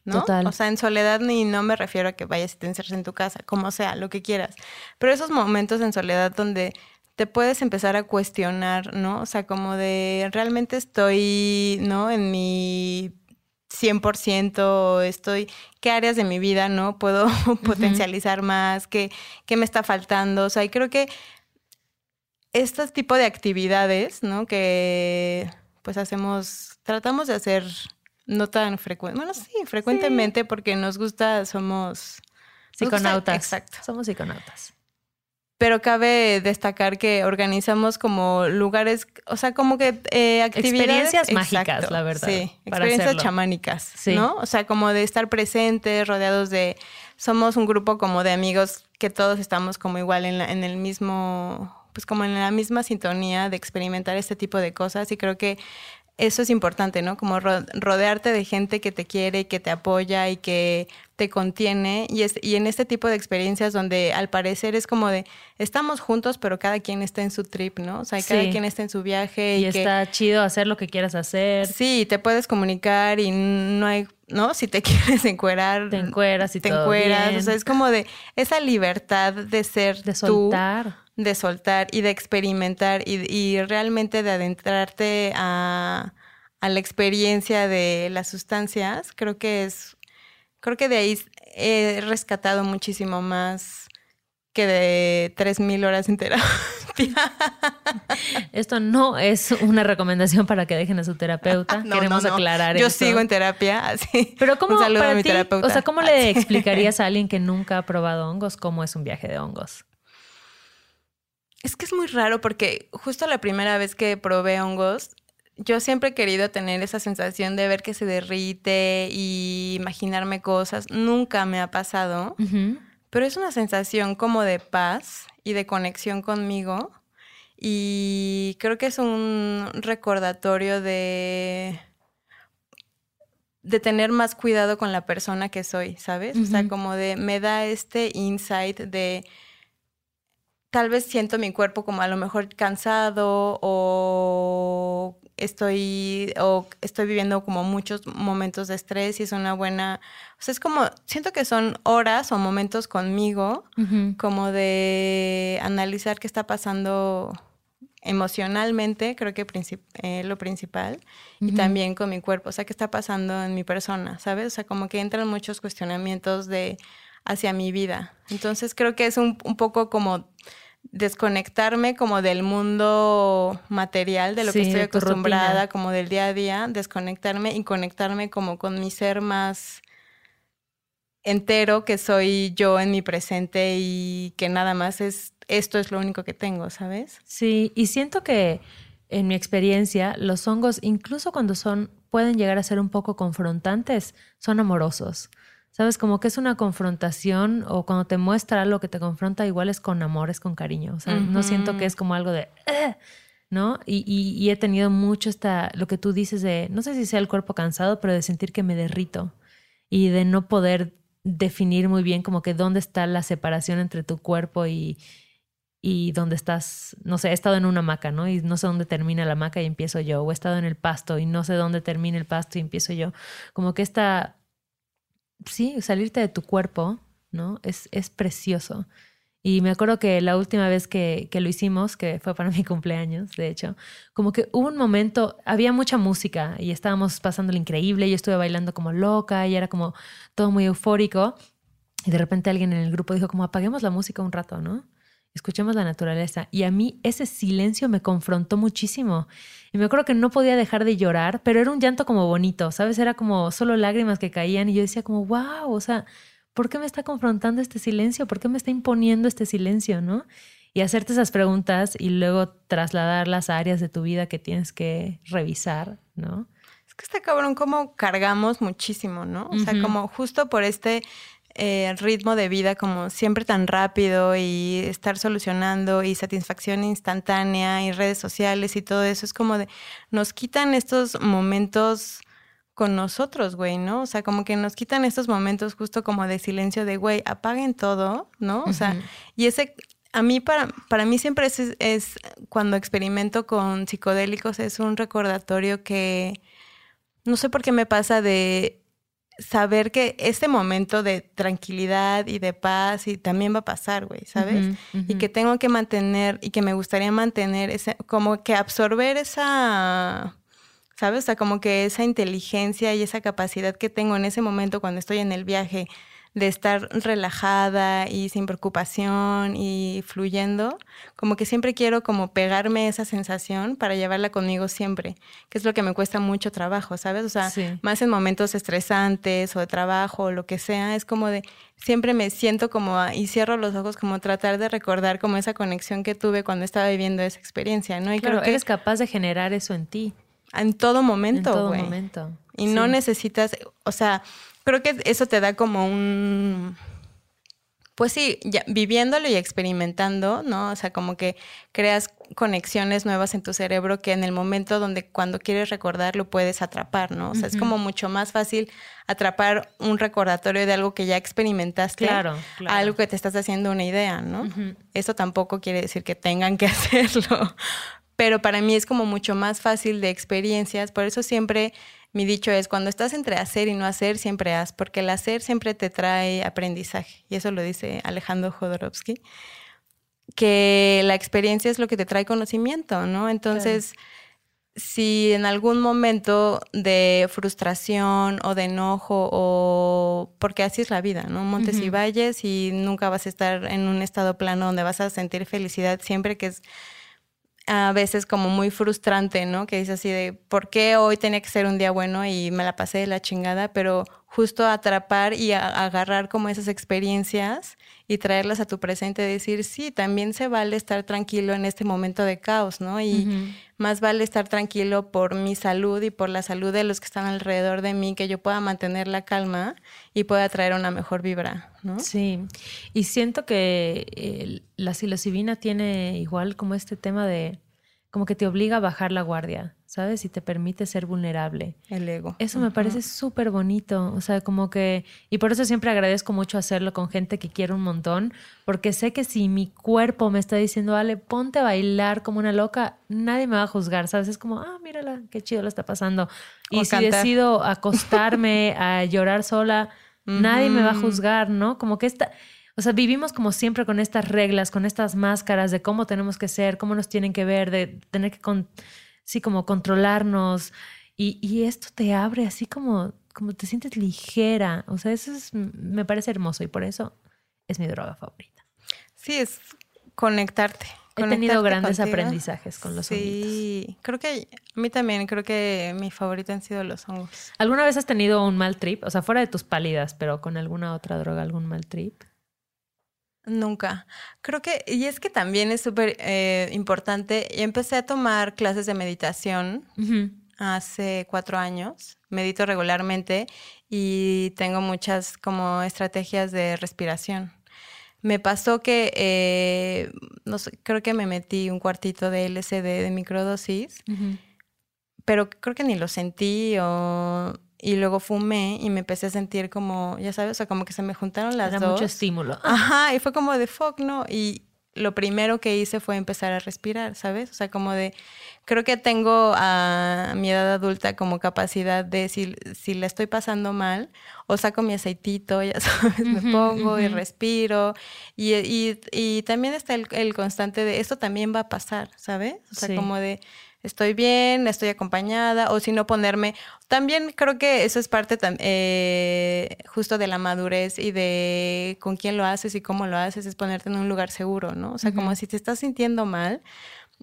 Speaker 2: ¿no? Total. O sea, en soledad ni no me refiero a que vayas y te en tu casa, como sea, lo que quieras, pero esos momentos en soledad donde te puedes empezar a cuestionar, ¿no? O sea, como de realmente estoy, ¿no? En mi 100%, estoy, qué áreas de mi vida, ¿no? Puedo potencializar más, ¿Qué, qué me está faltando. O sea, y creo que este tipo de actividades, ¿no? Que pues hacemos, tratamos de hacer no tan frecuente, bueno, sí, frecuentemente porque nos gusta, somos...
Speaker 1: Psiconautas.
Speaker 2: exacto.
Speaker 1: Somos psiconautas.
Speaker 2: Pero cabe destacar que organizamos como lugares, o sea, como que eh, actividades.
Speaker 1: Experiencias mágicas, la verdad.
Speaker 2: Sí, experiencias chamánicas, ¿no? O sea, como de estar presentes, rodeados de. Somos un grupo como de amigos que todos estamos como igual en, en el mismo pues como en la misma sintonía de experimentar este tipo de cosas y creo que eso es importante, ¿no? Como rodearte de gente que te quiere, que te apoya y que te contiene. Y, es, y en este tipo de experiencias donde al parecer es como de, estamos juntos, pero cada quien está en su trip, ¿no? O sea, cada quien está en su viaje.
Speaker 1: Y, está chido hacer lo que quieras hacer.
Speaker 2: Sí, te puedes comunicar y no hay, ¿no? Si te quieres encuerar.
Speaker 1: Te encueras y
Speaker 2: te encueras. O sea, es como de esa libertad de ser
Speaker 1: De soltar
Speaker 2: de soltar y de experimentar y, realmente de adentrarte a, la experiencia de las sustancias, creo que es, creo que de ahí he rescatado muchísimo más que de 3.000 horas en terapia.
Speaker 1: Esto no es una recomendación para que dejen a su terapeuta. Queremos aclarar
Speaker 2: Yo sigo en terapia, así.
Speaker 1: Pero ¿cómo, para mi terapeuta. O sea, ¿cómo le explicarías a alguien que nunca ha probado hongos cómo es un viaje de hongos?
Speaker 2: Es que es muy raro porque justo la primera vez que probé hongos, yo siempre he querido tener esa sensación de ver que se derrite y imaginarme cosas. Nunca me ha pasado, pero es una sensación como de paz y de conexión conmigo. Y creo que es un recordatorio de de tener más cuidado con la persona que soy, ¿sabes? O sea, como de me da este insight de tal vez siento mi cuerpo como a lo mejor cansado o estoy o estoy viviendo como muchos momentos de estrés y es una buena, o sea, es como siento que son horas o momentos conmigo como de analizar qué está pasando emocionalmente, creo que eh, lo principal, y también con mi cuerpo, o sea, qué está pasando en mi persona, ¿sabes? O sea, como que entran muchos cuestionamientos de hacia mi vida. Entonces creo que es un, un poco como desconectarme como del mundo material, de lo que estoy acostumbrada, como del día a día, desconectarme y conectarme como con mi ser más entero que soy yo en mi presente y que nada más es esto es lo único que tengo, ¿sabes?
Speaker 1: Sí, y siento que en mi experiencia los hongos incluso cuando son pueden llegar a ser un poco confrontantes, son amorosos. ¿Sabes? Como que es una confrontación o cuando te muestra algo que te confronta, igual es con amor, es con cariño. O sea, no siento que es como algo de, ¿no? Y, y, he tenido mucho esta, lo que tú dices de, no sé si sea el cuerpo cansado, pero de sentir que me derrito y de no poder definir muy bien como que dónde está la separación entre tu cuerpo y, y dónde estás, no sé, he estado en una hamaca, ¿no? Y no sé dónde termina la hamaca y empiezo yo, o he estado en el pasto y no sé dónde termina el pasto y empiezo yo. Como que esta sí, salirte de tu cuerpo, ¿no? Es, es precioso. Y me acuerdo que la última vez que, que, lo hicimos, que fue para mi cumpleaños, de hecho, como que hubo un momento, había mucha música y estábamos pasando lo increíble, yo estuve bailando como loca y era como todo muy eufórico. Y de repente alguien en el grupo dijo como apaguemos la música un rato, ¿no? Escuchemos la naturaleza. Y a mí ese silencio me confrontó muchísimo. Y me acuerdo que no podía dejar de llorar, pero era un llanto como bonito, ¿sabes? Era como solo lágrimas que caían y yo decía como, wow, o sea, ¿por qué me está confrontando este silencio? ¿Por qué me está imponiendo este silencio, no? Y hacerte esas preguntas y luego trasladar las áreas de tu vida que tienes que revisar, ¿no?
Speaker 2: Es que está cabrón cómo cargamos muchísimo, ¿no? O sea, como justo por este eh, ritmo de vida como siempre tan rápido y estar solucionando y satisfacción instantánea y redes sociales y todo eso es como de nos quitan estos momentos con nosotros, güey, ¿no? O sea, como que nos quitan estos momentos justo como de silencio de, güey, apaguen todo, ¿no? O sea, y ese, a mí, para, para mí siempre es, es, cuando experimento con psicodélicos, es un recordatorio que, no sé por qué me pasa de saber que este momento de tranquilidad y de paz y también va a pasar, güey, ¿sabes? Y que tengo que mantener y que me gustaría mantener ese, como que absorber esa ¿sabes? O sea, como que esa inteligencia y esa capacidad que tengo en ese momento cuando estoy en el viaje de estar relajada y sin preocupación y fluyendo, como que siempre quiero como pegarme esa sensación para llevarla conmigo siempre, que es lo que me cuesta mucho trabajo, ¿sabes? O sea, más en momentos estresantes o de trabajo o lo que sea, es como de siempre me siento como y cierro los ojos como tratar de recordar como esa conexión que tuve cuando estaba viviendo esa experiencia, ¿no?
Speaker 1: Y creo que eres capaz de generar eso en ti.
Speaker 2: En todo momento,
Speaker 1: En todo momento.
Speaker 2: Y no necesitas, o sea, creo que eso te da como un... Pues sí, ya, viviéndolo y experimentando, ¿no? O sea, como que creas conexiones nuevas en tu cerebro que en el momento donde cuando quieres recordar lo puedes atrapar, ¿no? O sea, es como mucho más fácil atrapar un recordatorio de algo que ya experimentaste
Speaker 1: claro,
Speaker 2: a algo que te estás haciendo una idea, ¿no? Eso tampoco quiere decir que tengan que hacerlo, pero para mí es como mucho más fácil de experiencias, por eso siempre mi dicho es, cuando estás entre hacer y no hacer, siempre haz, porque el hacer siempre te trae aprendizaje. Y eso lo dice Alejandro Jodorowsky, que la experiencia es lo que te trae conocimiento, ¿no? Entonces, si en algún momento de frustración o de enojo o porque así es la vida, ¿no? Montes y valles y nunca vas a estar en un estado plano donde vas a sentir felicidad siempre que es a veces como muy frustrante, ¿no? Que dice así de, ¿por qué hoy tenía que ser un día bueno y me la pasé de la chingada? Pero justo atrapar y agarrar como esas experiencias y traerlas a tu presente, decir, sí, también se vale estar tranquilo en este momento de caos, ¿no? Y más vale estar tranquilo por mi salud y por la salud de los que están alrededor de mí, que yo pueda mantener la calma y pueda traer una mejor vibra, ¿no?
Speaker 1: Sí, y siento que la psilocibina tiene igual como este tema de, como que te obliga a bajar la guardia, ¿sabes? Y te permite ser vulnerable.
Speaker 2: El ego.
Speaker 1: Eso me parece súper bonito, o sea, como que, y por eso siempre agradezco mucho hacerlo con gente que quiero un montón, porque sé que si mi cuerpo me está diciendo, vale, ponte a bailar como una loca, nadie me va a juzgar, ¿sabes? Es como, ah, mírala, qué chido lo está pasando. Y si decido acostarme a llorar sola, nadie me va a juzgar, ¿no? Como que esta o sea, vivimos como siempre con estas reglas, con estas máscaras de cómo tenemos que ser, cómo nos tienen que ver, de tener que, sí, como controlarnos. Y, esto te abre así como, como te sientes ligera. O sea, eso es, me parece hermoso y por eso es mi droga favorita.
Speaker 2: Sí, es conectarte.
Speaker 1: He tenido grandes aprendizajes con los hongos.
Speaker 2: Sí, creo que a mí también, creo que mi favorito han sido los hongos.
Speaker 1: ¿Alguna vez has tenido un mal trip? O sea, fuera de tus pálidas, pero con alguna otra droga, algún mal trip?
Speaker 2: Nunca. Creo que, y es que también es súper eh, importante, empecé a tomar clases de meditación hace cuatro años, medito regularmente y tengo muchas como estrategias de respiración. Me pasó que, eh, no sé, creo que me metí un cuartito de LSD de microdosis, pero creo que ni lo sentí o y luego fumé y me empecé a sentir como, ya sabes, o sea, como que se me juntaron las
Speaker 1: Era
Speaker 2: dos.
Speaker 1: mucho estímulo.
Speaker 2: Ajá, y fue como de fuck, ¿no? Y lo primero que hice fue empezar a respirar, ¿sabes? O sea, como de, creo que tengo a mi edad adulta como capacidad de si, si la estoy pasando mal, o saco mi aceitito, ya sabes, me pongo y respiro. Y, y, y, también está el, el, constante de, esto también va a pasar, ¿sabes? O sea, como de estoy bien, estoy acompañada, o si no ponerme. También creo que eso es parte eh, justo de la madurez y de con quién lo haces y cómo lo haces, es ponerte en un lugar seguro, ¿no? O sea, como si te estás sintiendo mal,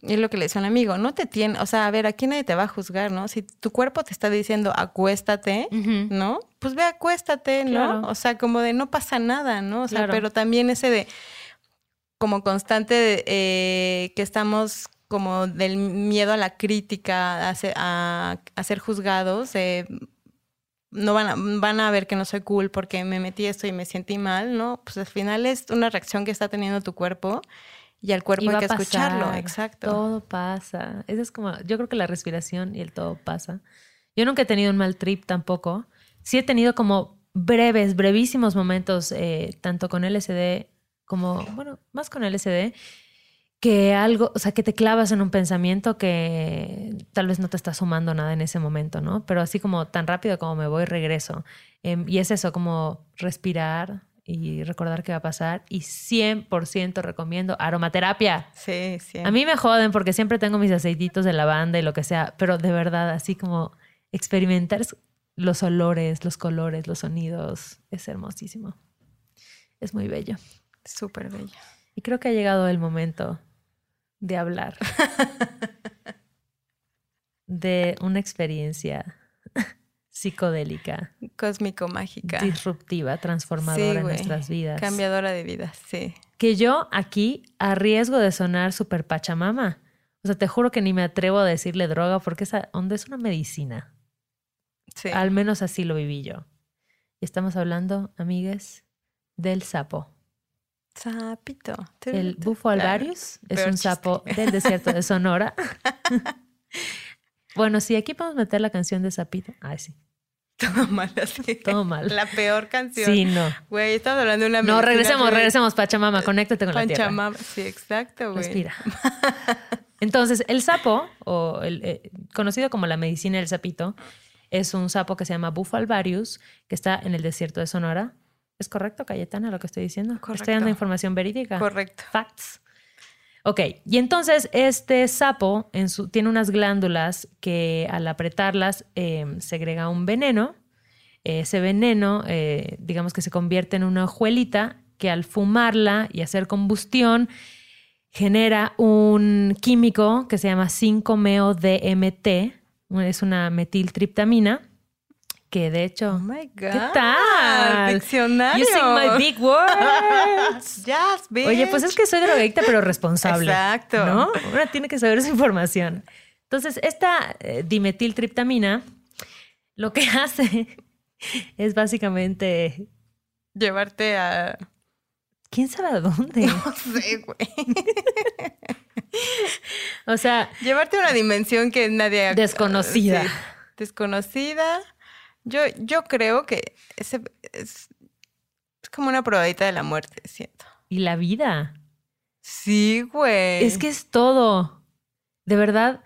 Speaker 2: es lo que le decía un amigo, no te tiene, o sea, a ver, aquí nadie te va a juzgar, ¿no? Si tu cuerpo te está diciendo acuéstate, ¿no? Pues ve, acuéstate, ¿no? O sea, como de no pasa nada, ¿no? O sea, pero también ese de como constante eh, que estamos como del miedo a la crítica, a ser, a, ser juzgados, no van a, van a ver que no soy cool porque me metí esto y me sentí mal, ¿no? Pues al final es una reacción que está teniendo tu cuerpo y al cuerpo hay que escucharlo, exacto.
Speaker 1: Todo pasa. Eso es como, yo creo que la respiración y el todo pasa. Yo nunca he tenido un mal trip tampoco. Sí he tenido como breves, brevísimos momentos, eh, tanto con LSD como, bueno, más con LSD, que algo, o sea, que te clavas en un pensamiento que tal vez no te está sumando nada en ese momento, ¿no? Pero así como tan rápido como me voy, regreso. Em, y es eso, como respirar y recordar qué va a pasar. Y 100% recomiendo aromaterapia.
Speaker 2: Sí, sí.
Speaker 1: A mí me joden porque siempre tengo mis aceititos de lavanda y lo que sea, pero de verdad, así como experimentar los olores, los colores, los sonidos, es hermosísimo. Es muy bello.
Speaker 2: Súper bello.
Speaker 1: Y creo que ha llegado el momento de hablar de una experiencia psicodélica,
Speaker 2: Cósmico-mágica.
Speaker 1: disruptiva, transformadora
Speaker 2: Sí,
Speaker 1: en nuestras vidas.
Speaker 2: Cambiadora de vida, sí.
Speaker 1: Que yo aquí, a riesgo de sonar super pachamama, o sea, te juro que ni me atrevo a decirle droga porque esa onda es una medicina.
Speaker 2: Sí.
Speaker 1: Al menos así lo viví yo. Y estamos hablando, amigues, del sapo.
Speaker 2: Sapito.
Speaker 1: El bufo alvarius es un sapo del desierto de Sonora. bueno, sí, aquí podemos meter la canción de Sapito. Ay, sí.
Speaker 2: Todo mal así.
Speaker 1: Todo mal.
Speaker 2: La peor canción.
Speaker 1: Sí, no.
Speaker 2: Güey, estamos hablando de una
Speaker 1: No, regresemos, regresemos, Pachamama, conéctate con la tierra.
Speaker 2: Panchamama. Sí, exacto, güey.
Speaker 1: Respira. Entonces, el sapo, o el, eh, conocido como la medicina del sapito, es un sapo que se llama Bufo alvarius, que está en el desierto de Sonora. ¿Es correcto, Cayetana, lo que estoy diciendo?
Speaker 2: Correcto.
Speaker 1: Estoy dando información verídica.
Speaker 2: Correcto.
Speaker 1: Facts. Ok, y entonces este sapo en su, tiene unas glándulas que al apretarlas eh, segrega un veneno. Ese veneno, eh, digamos que se convierte en una hojuelita que al fumarla y hacer combustión genera un químico que se llama 5-MeO-DMT. Es una metiltriptamina que de hecho...
Speaker 2: Oh my God.
Speaker 1: ¿Qué tal?
Speaker 2: Diccionario.
Speaker 1: Using my big words.
Speaker 2: Yes, bitch.
Speaker 1: Oye, pues es que soy drogadicta, pero responsable.
Speaker 2: Exacto.
Speaker 1: ¿No? Una tiene que saber esa información. Entonces, esta eh, dimetiltriptamina lo que hace es básicamente.
Speaker 2: Llevarte a.
Speaker 1: ¿Quién sabe a dónde?
Speaker 2: No sé, güey.
Speaker 1: O sea,
Speaker 2: Llevarte a una dimensión que nadie.
Speaker 1: Desconocida.
Speaker 2: Sí, desconocida. Yo, yo creo que ese es, es como una probadita de la muerte, siento.
Speaker 1: y la vida.
Speaker 2: Sí, güey.
Speaker 1: Es que es todo. De verdad,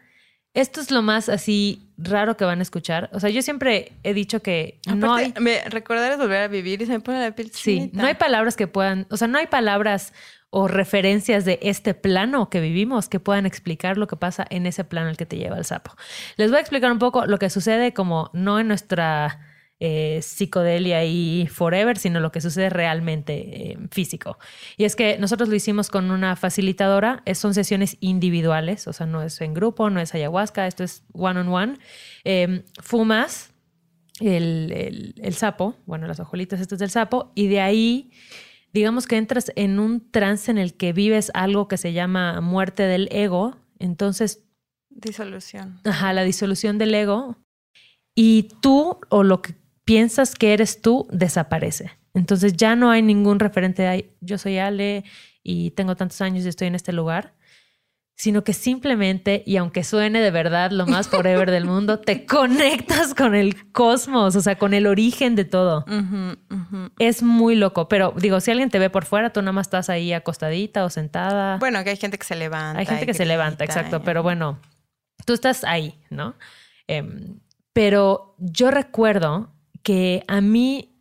Speaker 1: esto es lo más así raro que van a escuchar. O sea, yo siempre he dicho que no hay.
Speaker 2: Me, recordar es volver a vivir y se me pone la piel
Speaker 1: Sí, no hay palabras que puedan, o sea, no hay palabras o referencias de este plano que vivimos que puedan explicar lo que pasa en ese plano al que te lleva el sapo. Les voy a explicar un poco lo que sucede como no en nuestra eh, psicodelia y forever, sino lo que sucede realmente eh, físico. Y es que nosotros lo hicimos con una facilitadora, es- son sesiones individuales, o sea, no es en grupo, no es ayahuasca, esto es one on one. Eh, fumas el, el- el sapo, bueno, las hojuelitas estas del sapo, y de ahí, digamos que entras en un trance en el que vives algo que se llama muerte del ego. Entonces,
Speaker 2: Disolución.
Speaker 1: ajá, la disolución del ego, y tú o lo que piensas que eres tú desaparece. Entonces ya no hay ningún referente de "Ay, yo soy Ale y tengo tantos años y estoy en este lugar, sino que simplemente, y aunque suene de verdad lo más forever del mundo, te conectas con el cosmos, o sea, con el origen de todo. Es muy loco, pero digo, si alguien te ve por fuera, tú nada más estás ahí acostadita o sentada.
Speaker 2: Bueno, que hay gente que se levanta.
Speaker 1: Hay gente que se levanta, exacto, pero bueno, tú estás ahí, ¿no? Em, pero yo recuerdo que a mí,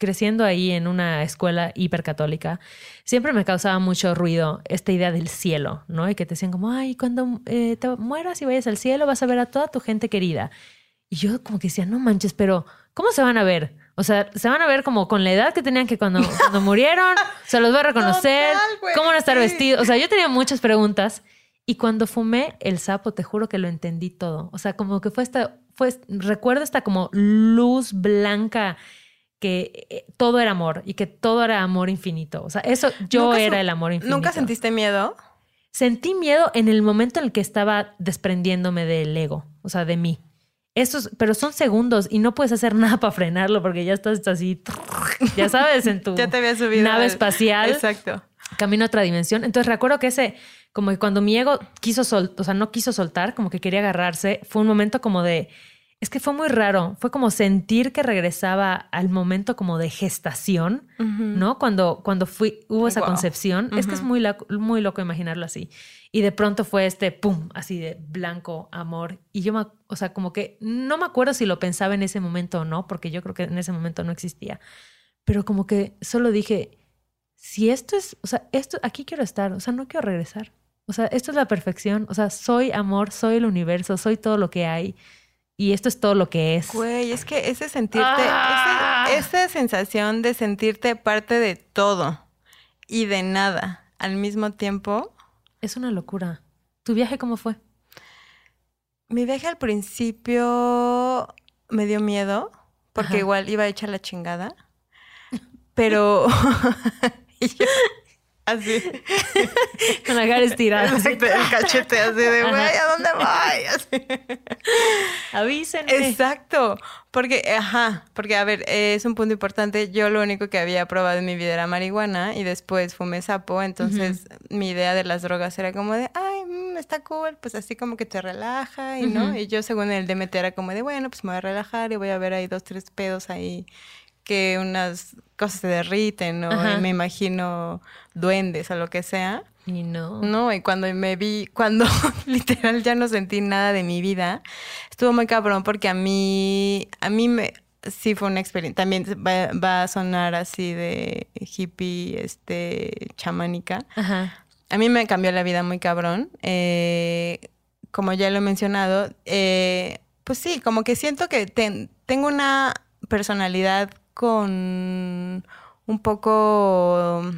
Speaker 1: creciendo ahí en una escuela hipercatólica, siempre me causaba mucho ruido esta idea del cielo, ¿no? Y que te decían como, ay, cuando eh, te mueras y vayas al cielo vas a ver a toda tu gente querida. Y yo como que decía, no manches, pero ¿cómo se van a ver? O sea, se van a ver como con la edad que tenían que cuando, cuando murieron, se los va a reconocer,
Speaker 2: Total,
Speaker 1: cómo van a estar vestidos. O sea, yo tenía muchas preguntas y cuando fumé el sapo, te juro que lo entendí todo. O sea, como que fue esta, fue, recuerdo esta como luz blanca que eh, todo era amor y que todo era amor infinito. O sea, eso yo
Speaker 2: ¿Nunca
Speaker 1: era el amor infinito.
Speaker 2: ¿Nunca sentiste miedo?
Speaker 1: Sentí miedo en el momento en el que estaba desprendiéndome del ego, o sea, de mí. Estos, pero son segundos y no puedes hacer nada para frenarlo porque ya estás así, ya sabes, en tu
Speaker 2: Ya te había subido.
Speaker 1: nave
Speaker 2: al-
Speaker 1: espacial,
Speaker 2: Exacto.
Speaker 1: camino a otra dimensión. Entonces recuerdo que ese, como que cuando mi ego quiso soltar, o sea, no quiso soltar, como que quería agarrarse, fue un momento como de, es que fue muy raro, fue como sentir que regresaba al momento como de gestación, ¿no? Cuando, cuando fui, hubo esa
Speaker 2: Wow.
Speaker 1: concepción. Es que es muy, laco- muy loco imaginarlo así. Y de pronto fue este pum, así de blanco, amor. Y yo, me, o sea, como que no me acuerdo si lo pensaba en ese momento o no, porque yo creo que en ese momento no existía. pero como que solo dije, si esto es, o sea, esto, aquí quiero estar, o sea, no quiero regresar. O sea, esto es la perfección, o sea, soy amor, soy el universo, soy todo lo que hay. Y esto es todo lo que es.
Speaker 2: Güey, es que ese sentirte,
Speaker 1: Ah.
Speaker 2: esa sensación de sentirte parte de todo y de nada al mismo tiempo.
Speaker 1: Es una locura. ¿Tu viaje cómo fue?
Speaker 2: Mi viaje al principio me dio miedo porque
Speaker 1: Ajá.
Speaker 2: igual iba hecha la chingada. Pero y yo, así,
Speaker 1: Con la cara estirada.
Speaker 2: exacto, el cachete así de, güey, ¿a dónde voy? Así.
Speaker 1: Avísenme.
Speaker 2: Exacto, porque, ajá, porque a ver, es un punto importante. Yo lo único que había probado en mi vida era marihuana y después fumé sapo, entonces mi idea de las drogas era como de, ay, mm, está cool, pues así como que te relaja y no. Y yo según el DMT era como de, bueno, pues me voy a relajar y voy a ver ahí dos, tres pedos ahí que unas cosas se derriten o
Speaker 1: Ajá.
Speaker 2: me imagino duendes o lo que sea.
Speaker 1: Y no.
Speaker 2: No, y cuando me vi, cuando literal ya no sentí nada de mi vida, estuvo muy cabrón porque a mí, a mí me, sí fue una experiencia, también va, va a sonar así de hippie, este, chamánica.
Speaker 1: Ajá.
Speaker 2: A mí me cambió la vida muy cabrón. Eh, como ya lo he mencionado, eh, pues sí, como que siento que ten- tengo una personalidad con un poco, o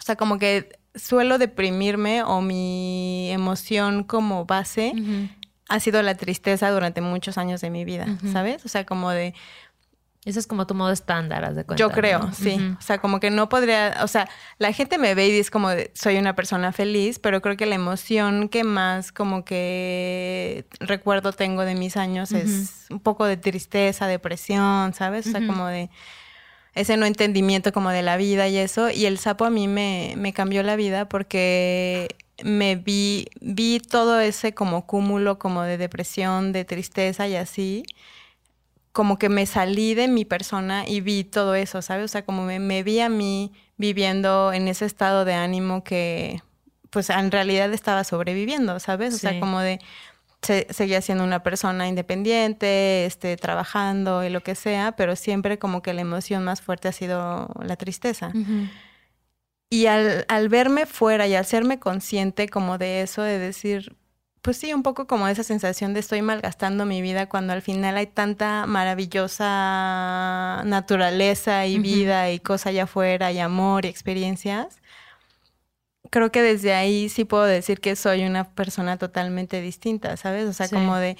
Speaker 2: sea, como que suelo deprimirme o mi emoción como base ha sido la tristeza durante muchos años de mi vida. ¿sabes? O sea, como de...
Speaker 1: Ese es como tu modo estándar, haz de cuenta.
Speaker 2: Yo creo,
Speaker 1: ¿no?
Speaker 2: sí. O sea, como que no podría, o sea, la gente me ve y dice como soy una persona feliz, pero creo que la emoción que más como que recuerdo tengo de mis años es un poco de tristeza, depresión, ¿sabes? O sea, como de ese no entendimiento como de la vida y eso. Y el sapo a mí me, me cambió la vida porque me vi, vi todo ese como cúmulo como de depresión, de tristeza y así como que me salí de mi persona y vi todo eso, ¿sabes? O sea, como me, me vi a mí viviendo en ese estado de ánimo que, pues, en realidad estaba sobreviviendo, ¿sabes? O
Speaker 1: Sí.
Speaker 2: sea, como de se- seguía siendo una persona independiente, este, trabajando y lo que sea, pero siempre como que la emoción más fuerte ha sido la tristeza. Y al, al verme fuera y al serme consciente como de eso, de decir, pues sí, un poco como esa sensación de estoy malgastando mi vida cuando al final hay tanta maravillosa naturaleza y vida y cosa allá afuera y amor y experiencias. Creo que desde ahí sí puedo decir que soy una persona totalmente distinta, ¿sabes? O sea,
Speaker 1: Sí.
Speaker 2: como de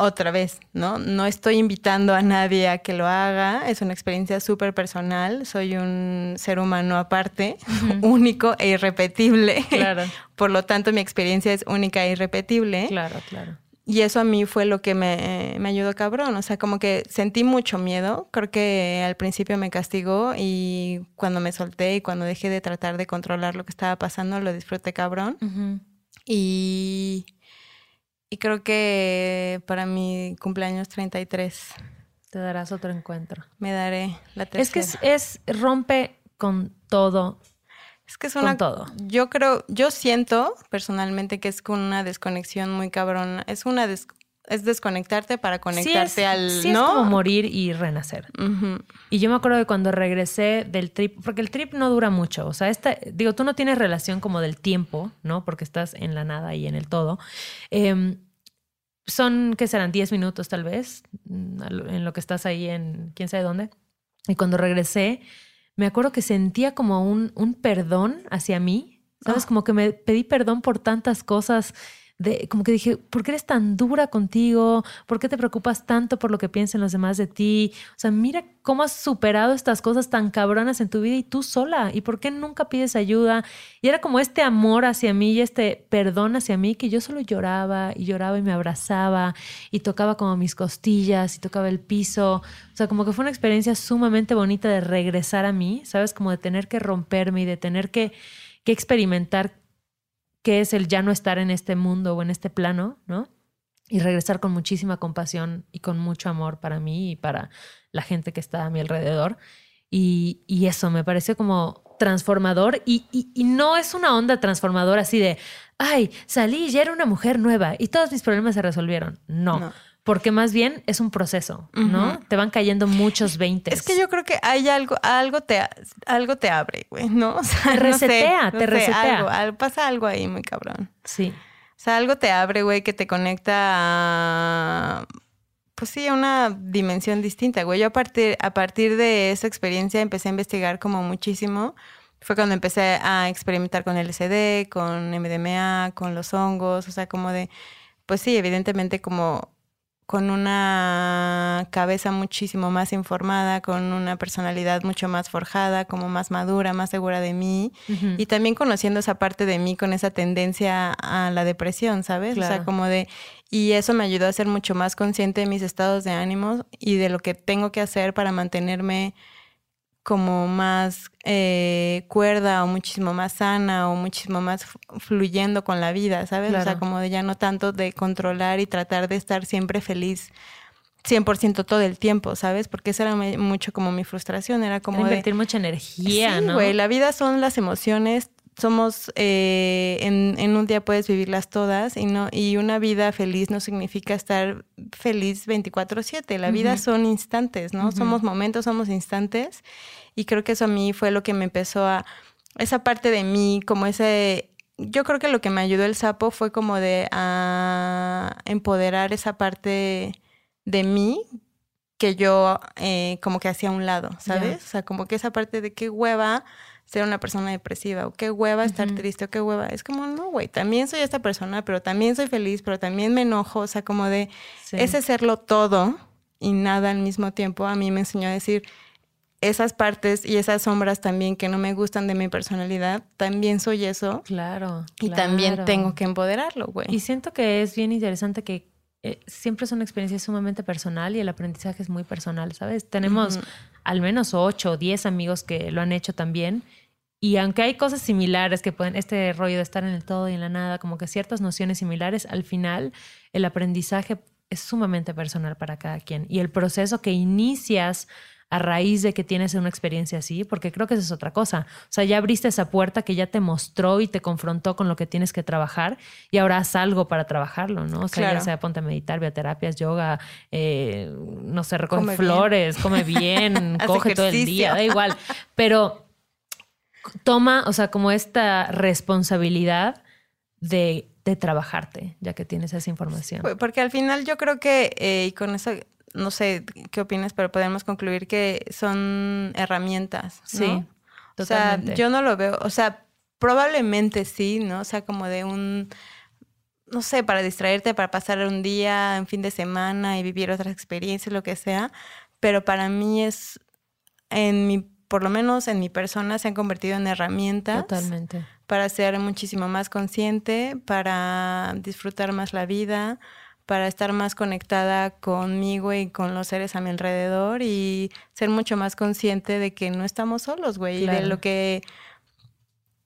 Speaker 2: otra vez, ¿no? No estoy invitando a nadie a que lo haga, es una experiencia súper personal, soy un ser humano aparte, único e irrepetible.
Speaker 1: Claro,
Speaker 2: Por lo tanto, mi experiencia es única e irrepetible.
Speaker 1: claro, claro.
Speaker 2: Y eso a mí fue lo que me, me ayudó cabrón. O sea, como que sentí mucho miedo. Creo que al principio me castigó y cuando me solté y cuando dejé de tratar de controlar lo que estaba pasando, lo disfruté cabrón. Y, y creo que para mi cumpleaños 33
Speaker 1: Te darás otro encuentro.
Speaker 2: me daré la tercera.
Speaker 1: Es que es, es rompe con todo.
Speaker 2: Es que es
Speaker 1: Con
Speaker 2: una
Speaker 1: todo.
Speaker 2: Yo creo, yo siento personalmente que es con una desconexión muy cabrona. Es una des- es desconectarte para conectarte
Speaker 1: sí es,
Speaker 2: al
Speaker 1: sí es
Speaker 2: no.
Speaker 1: como morir y renacer.
Speaker 2: Ujú.
Speaker 1: Y yo me acuerdo que cuando regresé del trip, porque el trip no dura mucho, o sea, esta, digo, tú no tienes relación como del tiempo, ¿no? Porque estás en la nada y en el todo. Em, son, ¿qué serán? 10 minutos tal vez, mm, en lo que estás ahí en quién sabe dónde. Y cuando regresé, me acuerdo que sentía como un, un perdón hacia mí, ¿sabes?
Speaker 2: Ah.
Speaker 1: Como que me pedí perdón por tantas cosas. De, como que dije, ¿por qué eres tan dura contigo? ¿Por qué te preocupas tanto por lo que piensen los demás de ti? O sea, mira cómo has superado estas cosas tan cabronas en tu vida y tú sola. ¿Y por qué nunca pides ayuda? Y era como este amor hacia mí y este perdón hacia mí que yo solo lloraba y lloraba y me abrazaba y tocaba como mis costillas y tocaba el piso. O sea, como que fue una experiencia sumamente bonita de regresar a mí, ¿sabes? Como de tener que romperme y de tener que, que experimentar qué es el ya no estar en este mundo o en este plano, ¿no? Y regresar con muchísima compasión y con mucho amor para mí y para la gente que está a mi alrededor. Y, y eso me pareció como transformador y, y- y no es una onda transformadora así de, ay, salí y ya era una mujer nueva y todos mis problemas se resolvieron. No,
Speaker 2: No.
Speaker 1: Porque más bien es un proceso, ¿no? Te van cayendo muchos 20.
Speaker 2: Es que yo creo que hay algo, algo te, algo te abre, güey, ¿no? O
Speaker 1: sea, te resetea, te resetea.
Speaker 2: Algo, pasa algo ahí muy cabrón.
Speaker 1: Sí.
Speaker 2: O sea, algo te abre, güey, que te conecta a pues sí, una dimensión distinta, güey. Yo a partir, a partir de esa experiencia empecé a investigar como muchísimo. Fue cuando empecé a experimentar con LSD, con MDMA, con los hongos, o sea, como de, pues sí, evidentemente como con una cabeza muchísimo más informada, con una personalidad mucho más forjada, como más madura, más segura de mí, y también conociendo esa parte de mí con esa tendencia a la depresión, ¿sabes? O sea, como de, y eso me ayudó a ser mucho más consciente de mis estados de ánimo y de lo que tengo que hacer para mantenerme como más eh, cuerda o muchísimo más sana o muchísimo más fluyendo con la vida, ¿sabes? O sea, como de ya no tanto de controlar y tratar de estar siempre feliz 100% todo el tiempo, ¿sabes? Porque esa era mucho como mi frustración, era como
Speaker 1: invertir mucha energía, sí,
Speaker 2: güey, la vida son las emociones, somos eh, en, un día puedes vivirlas todas y no y una vida feliz no significa estar feliz 24/7 la vida son instantes no somos momentos somos instantes. Y creo que eso a mí fue lo que me empezó a esa parte de mí como ese yo creo que lo que me ayudó el sapo fue como de a empoderar esa parte de mí que yo eh, como que hacía a un lado, ¿sabes? O sea, como que esa parte de qué hueva ser una persona depresiva o qué hueva estar triste o qué hueva. Es como, no, güey, también soy esta persona, pero también soy feliz, pero también me enojo. O sea, como de ese serlo todo y nada al mismo tiempo, a mí me enseñó a decir esas partes y esas sombras también que no me gustan de mi personalidad, también soy eso.
Speaker 1: Claro.
Speaker 2: Y también tengo que empoderarlo, güey.
Speaker 1: Y siento que es bien interesante que eh, siempre es una experiencia sumamente personal y el aprendizaje es muy personal, ¿sabes? Tenemos al menos ocho o diez amigos que lo han hecho también y aunque hay cosas similares que pueden, este rollo de estar en el todo y en la nada, como que ciertas nociones similares, al final el aprendizaje es sumamente personal para cada quien. Y el proceso que inicias a raíz de que tienes una experiencia así, porque creo que esa es otra cosa. O sea, ya abriste esa puerta que ya te mostró y te confrontó con lo que tienes que trabajar y ahora haz algo para trabajarlo, ¿no? O sea, ya sea ponte a meditar, vea terapias, yoga, eh, no sé, recoge flores, come bien, coge todo el día, da igual. Pero toma, o sea, como esta responsabilidad de, trabajarte, ya que tienes esa información.
Speaker 2: Porque al final yo creo que, eh, y con eso, no sé qué opinas, pero podemos concluir que son herramientas. ¿no? Sí. O sea, yo no lo veo, o sea, probablemente sí, ¿no? O sea, como de un, no sé, para distraerte, para pasar un día, en fin de semana y vivir otras experiencias, lo que sea, pero para mí es, en mi por lo menos en mi persona, se han convertido en herramientas.
Speaker 1: Totalmente.
Speaker 2: Para ser muchísimo más consciente, para disfrutar más la vida, para estar más conectada conmigo y con los seres a mi alrededor y ser mucho más consciente de que no estamos solos, güey, y de lo que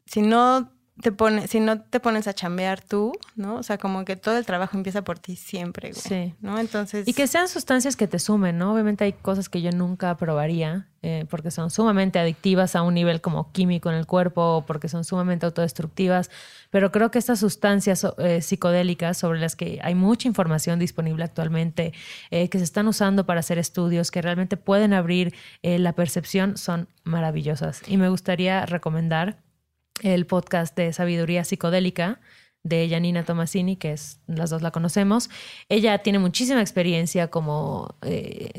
Speaker 2: si no te pones, si no te pones a chambear tú, ¿no? O sea, como que todo el trabajo empieza por ti siempre, güey. Sí. ¿No? Entonces.
Speaker 1: Y que sean sustancias que te sumen, ¿no? Obviamente hay cosas que yo nunca probaría eh, porque son sumamente adictivas a un nivel como químico en el cuerpo o porque son sumamente autodestructivas. Pero creo que estas sustancias eh, psicodélicas sobre las que hay mucha información disponible actualmente, eh, que se están usando para hacer estudios, que realmente pueden abrir la percepción, son maravillosas. Y me gustaría recomendar el podcast de sabiduría psicodélica de Janina Tomasini, que es, las dos la conocemos. Ella tiene muchísima experiencia como, eh,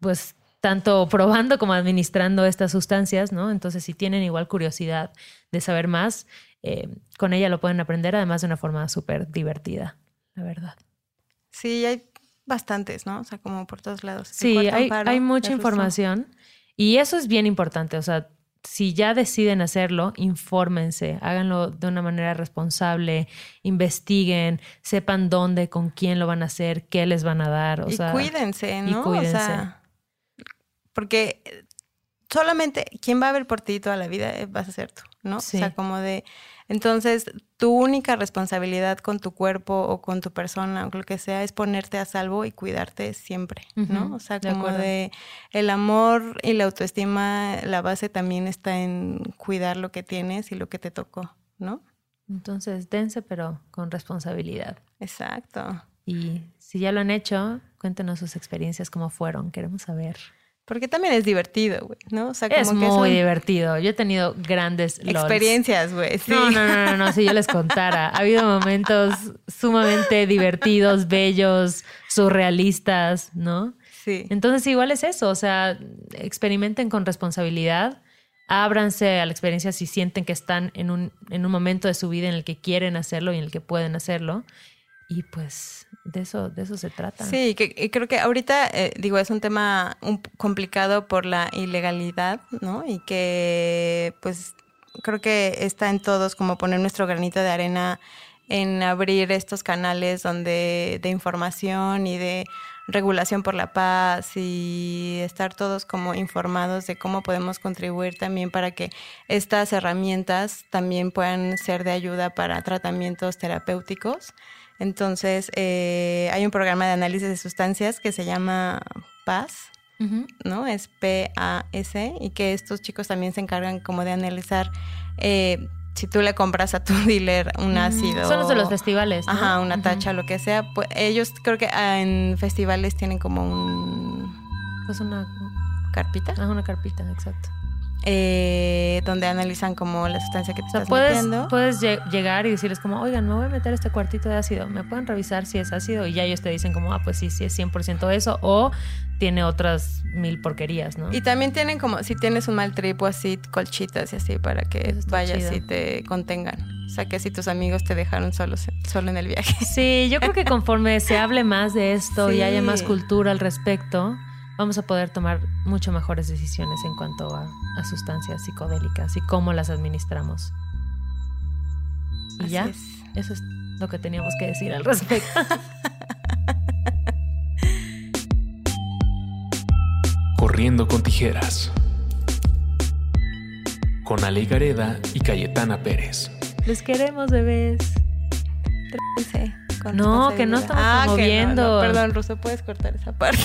Speaker 1: pues, tanto probando como administrando estas sustancias, ¿no? Entonces, si tienen igual curiosidad de saber más, eh, con ella lo pueden aprender, además de una forma súper divertida, la verdad.
Speaker 2: Sí, hay bastantes, ¿no? O sea, como por todos lados.
Speaker 1: Sí, hay, hay mucha información. Y eso es bien importante, o sea, si ya deciden hacerlo, infórmense, háganlo de una manera responsable, investiguen, sepan dónde, con quién lo van a hacer, qué les van a dar. O
Speaker 2: y cuídense, ¿no? Y cuídense. Porque solamente quien va a ver por ti toda la vida eh, vas a ser tú, ¿no? O sea, como de entonces, tu única responsabilidad con tu cuerpo o con tu persona o lo que sea es ponerte a salvo y cuidarte siempre, ¿no? O sea, como de, el amor y la autoestima, la base también está en cuidar lo que tienes y lo que te tocó, ¿no?
Speaker 1: Entonces, dense pero con responsabilidad.
Speaker 2: Exacto.
Speaker 1: Y si ya lo han hecho, cuéntenos sus experiencias, cómo fueron. Queremos saber.
Speaker 2: Porque también es divertido, güey, ¿no? O sea,
Speaker 1: Es
Speaker 2: como que
Speaker 1: muy divertido. Yo he tenido grandes LOLs.
Speaker 2: experiencias, güey. Sí.
Speaker 1: No, no, no, no, no, si yo les contara. Ha habido momentos sumamente divertidos, bellos, surrealistas, ¿no?
Speaker 2: Sí.
Speaker 1: Entonces igual es eso, o sea, experimenten con responsabilidad, ábranse a la experiencia si sienten que están en un, en un momento de su vida en el que quieren hacerlo y en el que pueden hacerlo. Y pues de eso, de eso se trata.
Speaker 2: Sí, que, y creo que ahorita, eh, digo, es un tema complicado por la ilegalidad, ¿no? Y que, pues, creo que está en todos como poner nuestro granito de arena en abrir estos canales donde de información y de regulación por la paz y estar todos como informados de cómo podemos contribuir también para que estas herramientas también puedan ser de ayuda para tratamientos terapéuticos. Entonces, eh, hay un programa de análisis de sustancias que se llama PAS. ¿no? Es P-A-S, y que estos chicos también se encargan como de analizar eh, si tú le compras a tu dealer un ácido.
Speaker 1: Son los de los festivales. ¿no?
Speaker 2: Ajá, una tacha, lo que sea. Pues ellos creo que ah, en festivales tienen como un
Speaker 1: Pues una,
Speaker 2: carpita
Speaker 1: ah, una carpita, exacto.
Speaker 2: Eh, donde analizan como la sustancia que te
Speaker 1: O sea,
Speaker 2: estás
Speaker 1: puedes,
Speaker 2: metiendo.
Speaker 1: puedes lle- llegar y decirles como, oigan, me voy a meter este cuartito de ácido, ¿me pueden revisar si es ácido? Y ya ellos te dicen como, ah, pues sí, sí es 100% eso, o tiene otras mil porquerías, ¿no?
Speaker 2: Y también tienen como, si tienes un mal trip o así, colchitas y así para que vayas
Speaker 1: chido.
Speaker 2: y te contengan. O sea, que si tus amigos te dejaron solos, solo en el viaje.
Speaker 1: Sí, yo creo que conforme se hable más de esto y haya más cultura al respecto, vamos a poder tomar mucho mejores decisiones en cuanto a, a sustancias psicodélicas y cómo las administramos. Y
Speaker 2: Así
Speaker 1: ya,
Speaker 2: es.
Speaker 1: eso es lo que teníamos que decir al respecto.
Speaker 3: Corriendo con tijeras. Con Ale Gareda y Cayetana Pérez.
Speaker 1: Les queremos, bebés.
Speaker 2: Con
Speaker 1: No, que no estamos
Speaker 2: Ah, no, no. Perdón, Ruso, puedes cortar esa parte.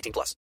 Speaker 4: 18 plus.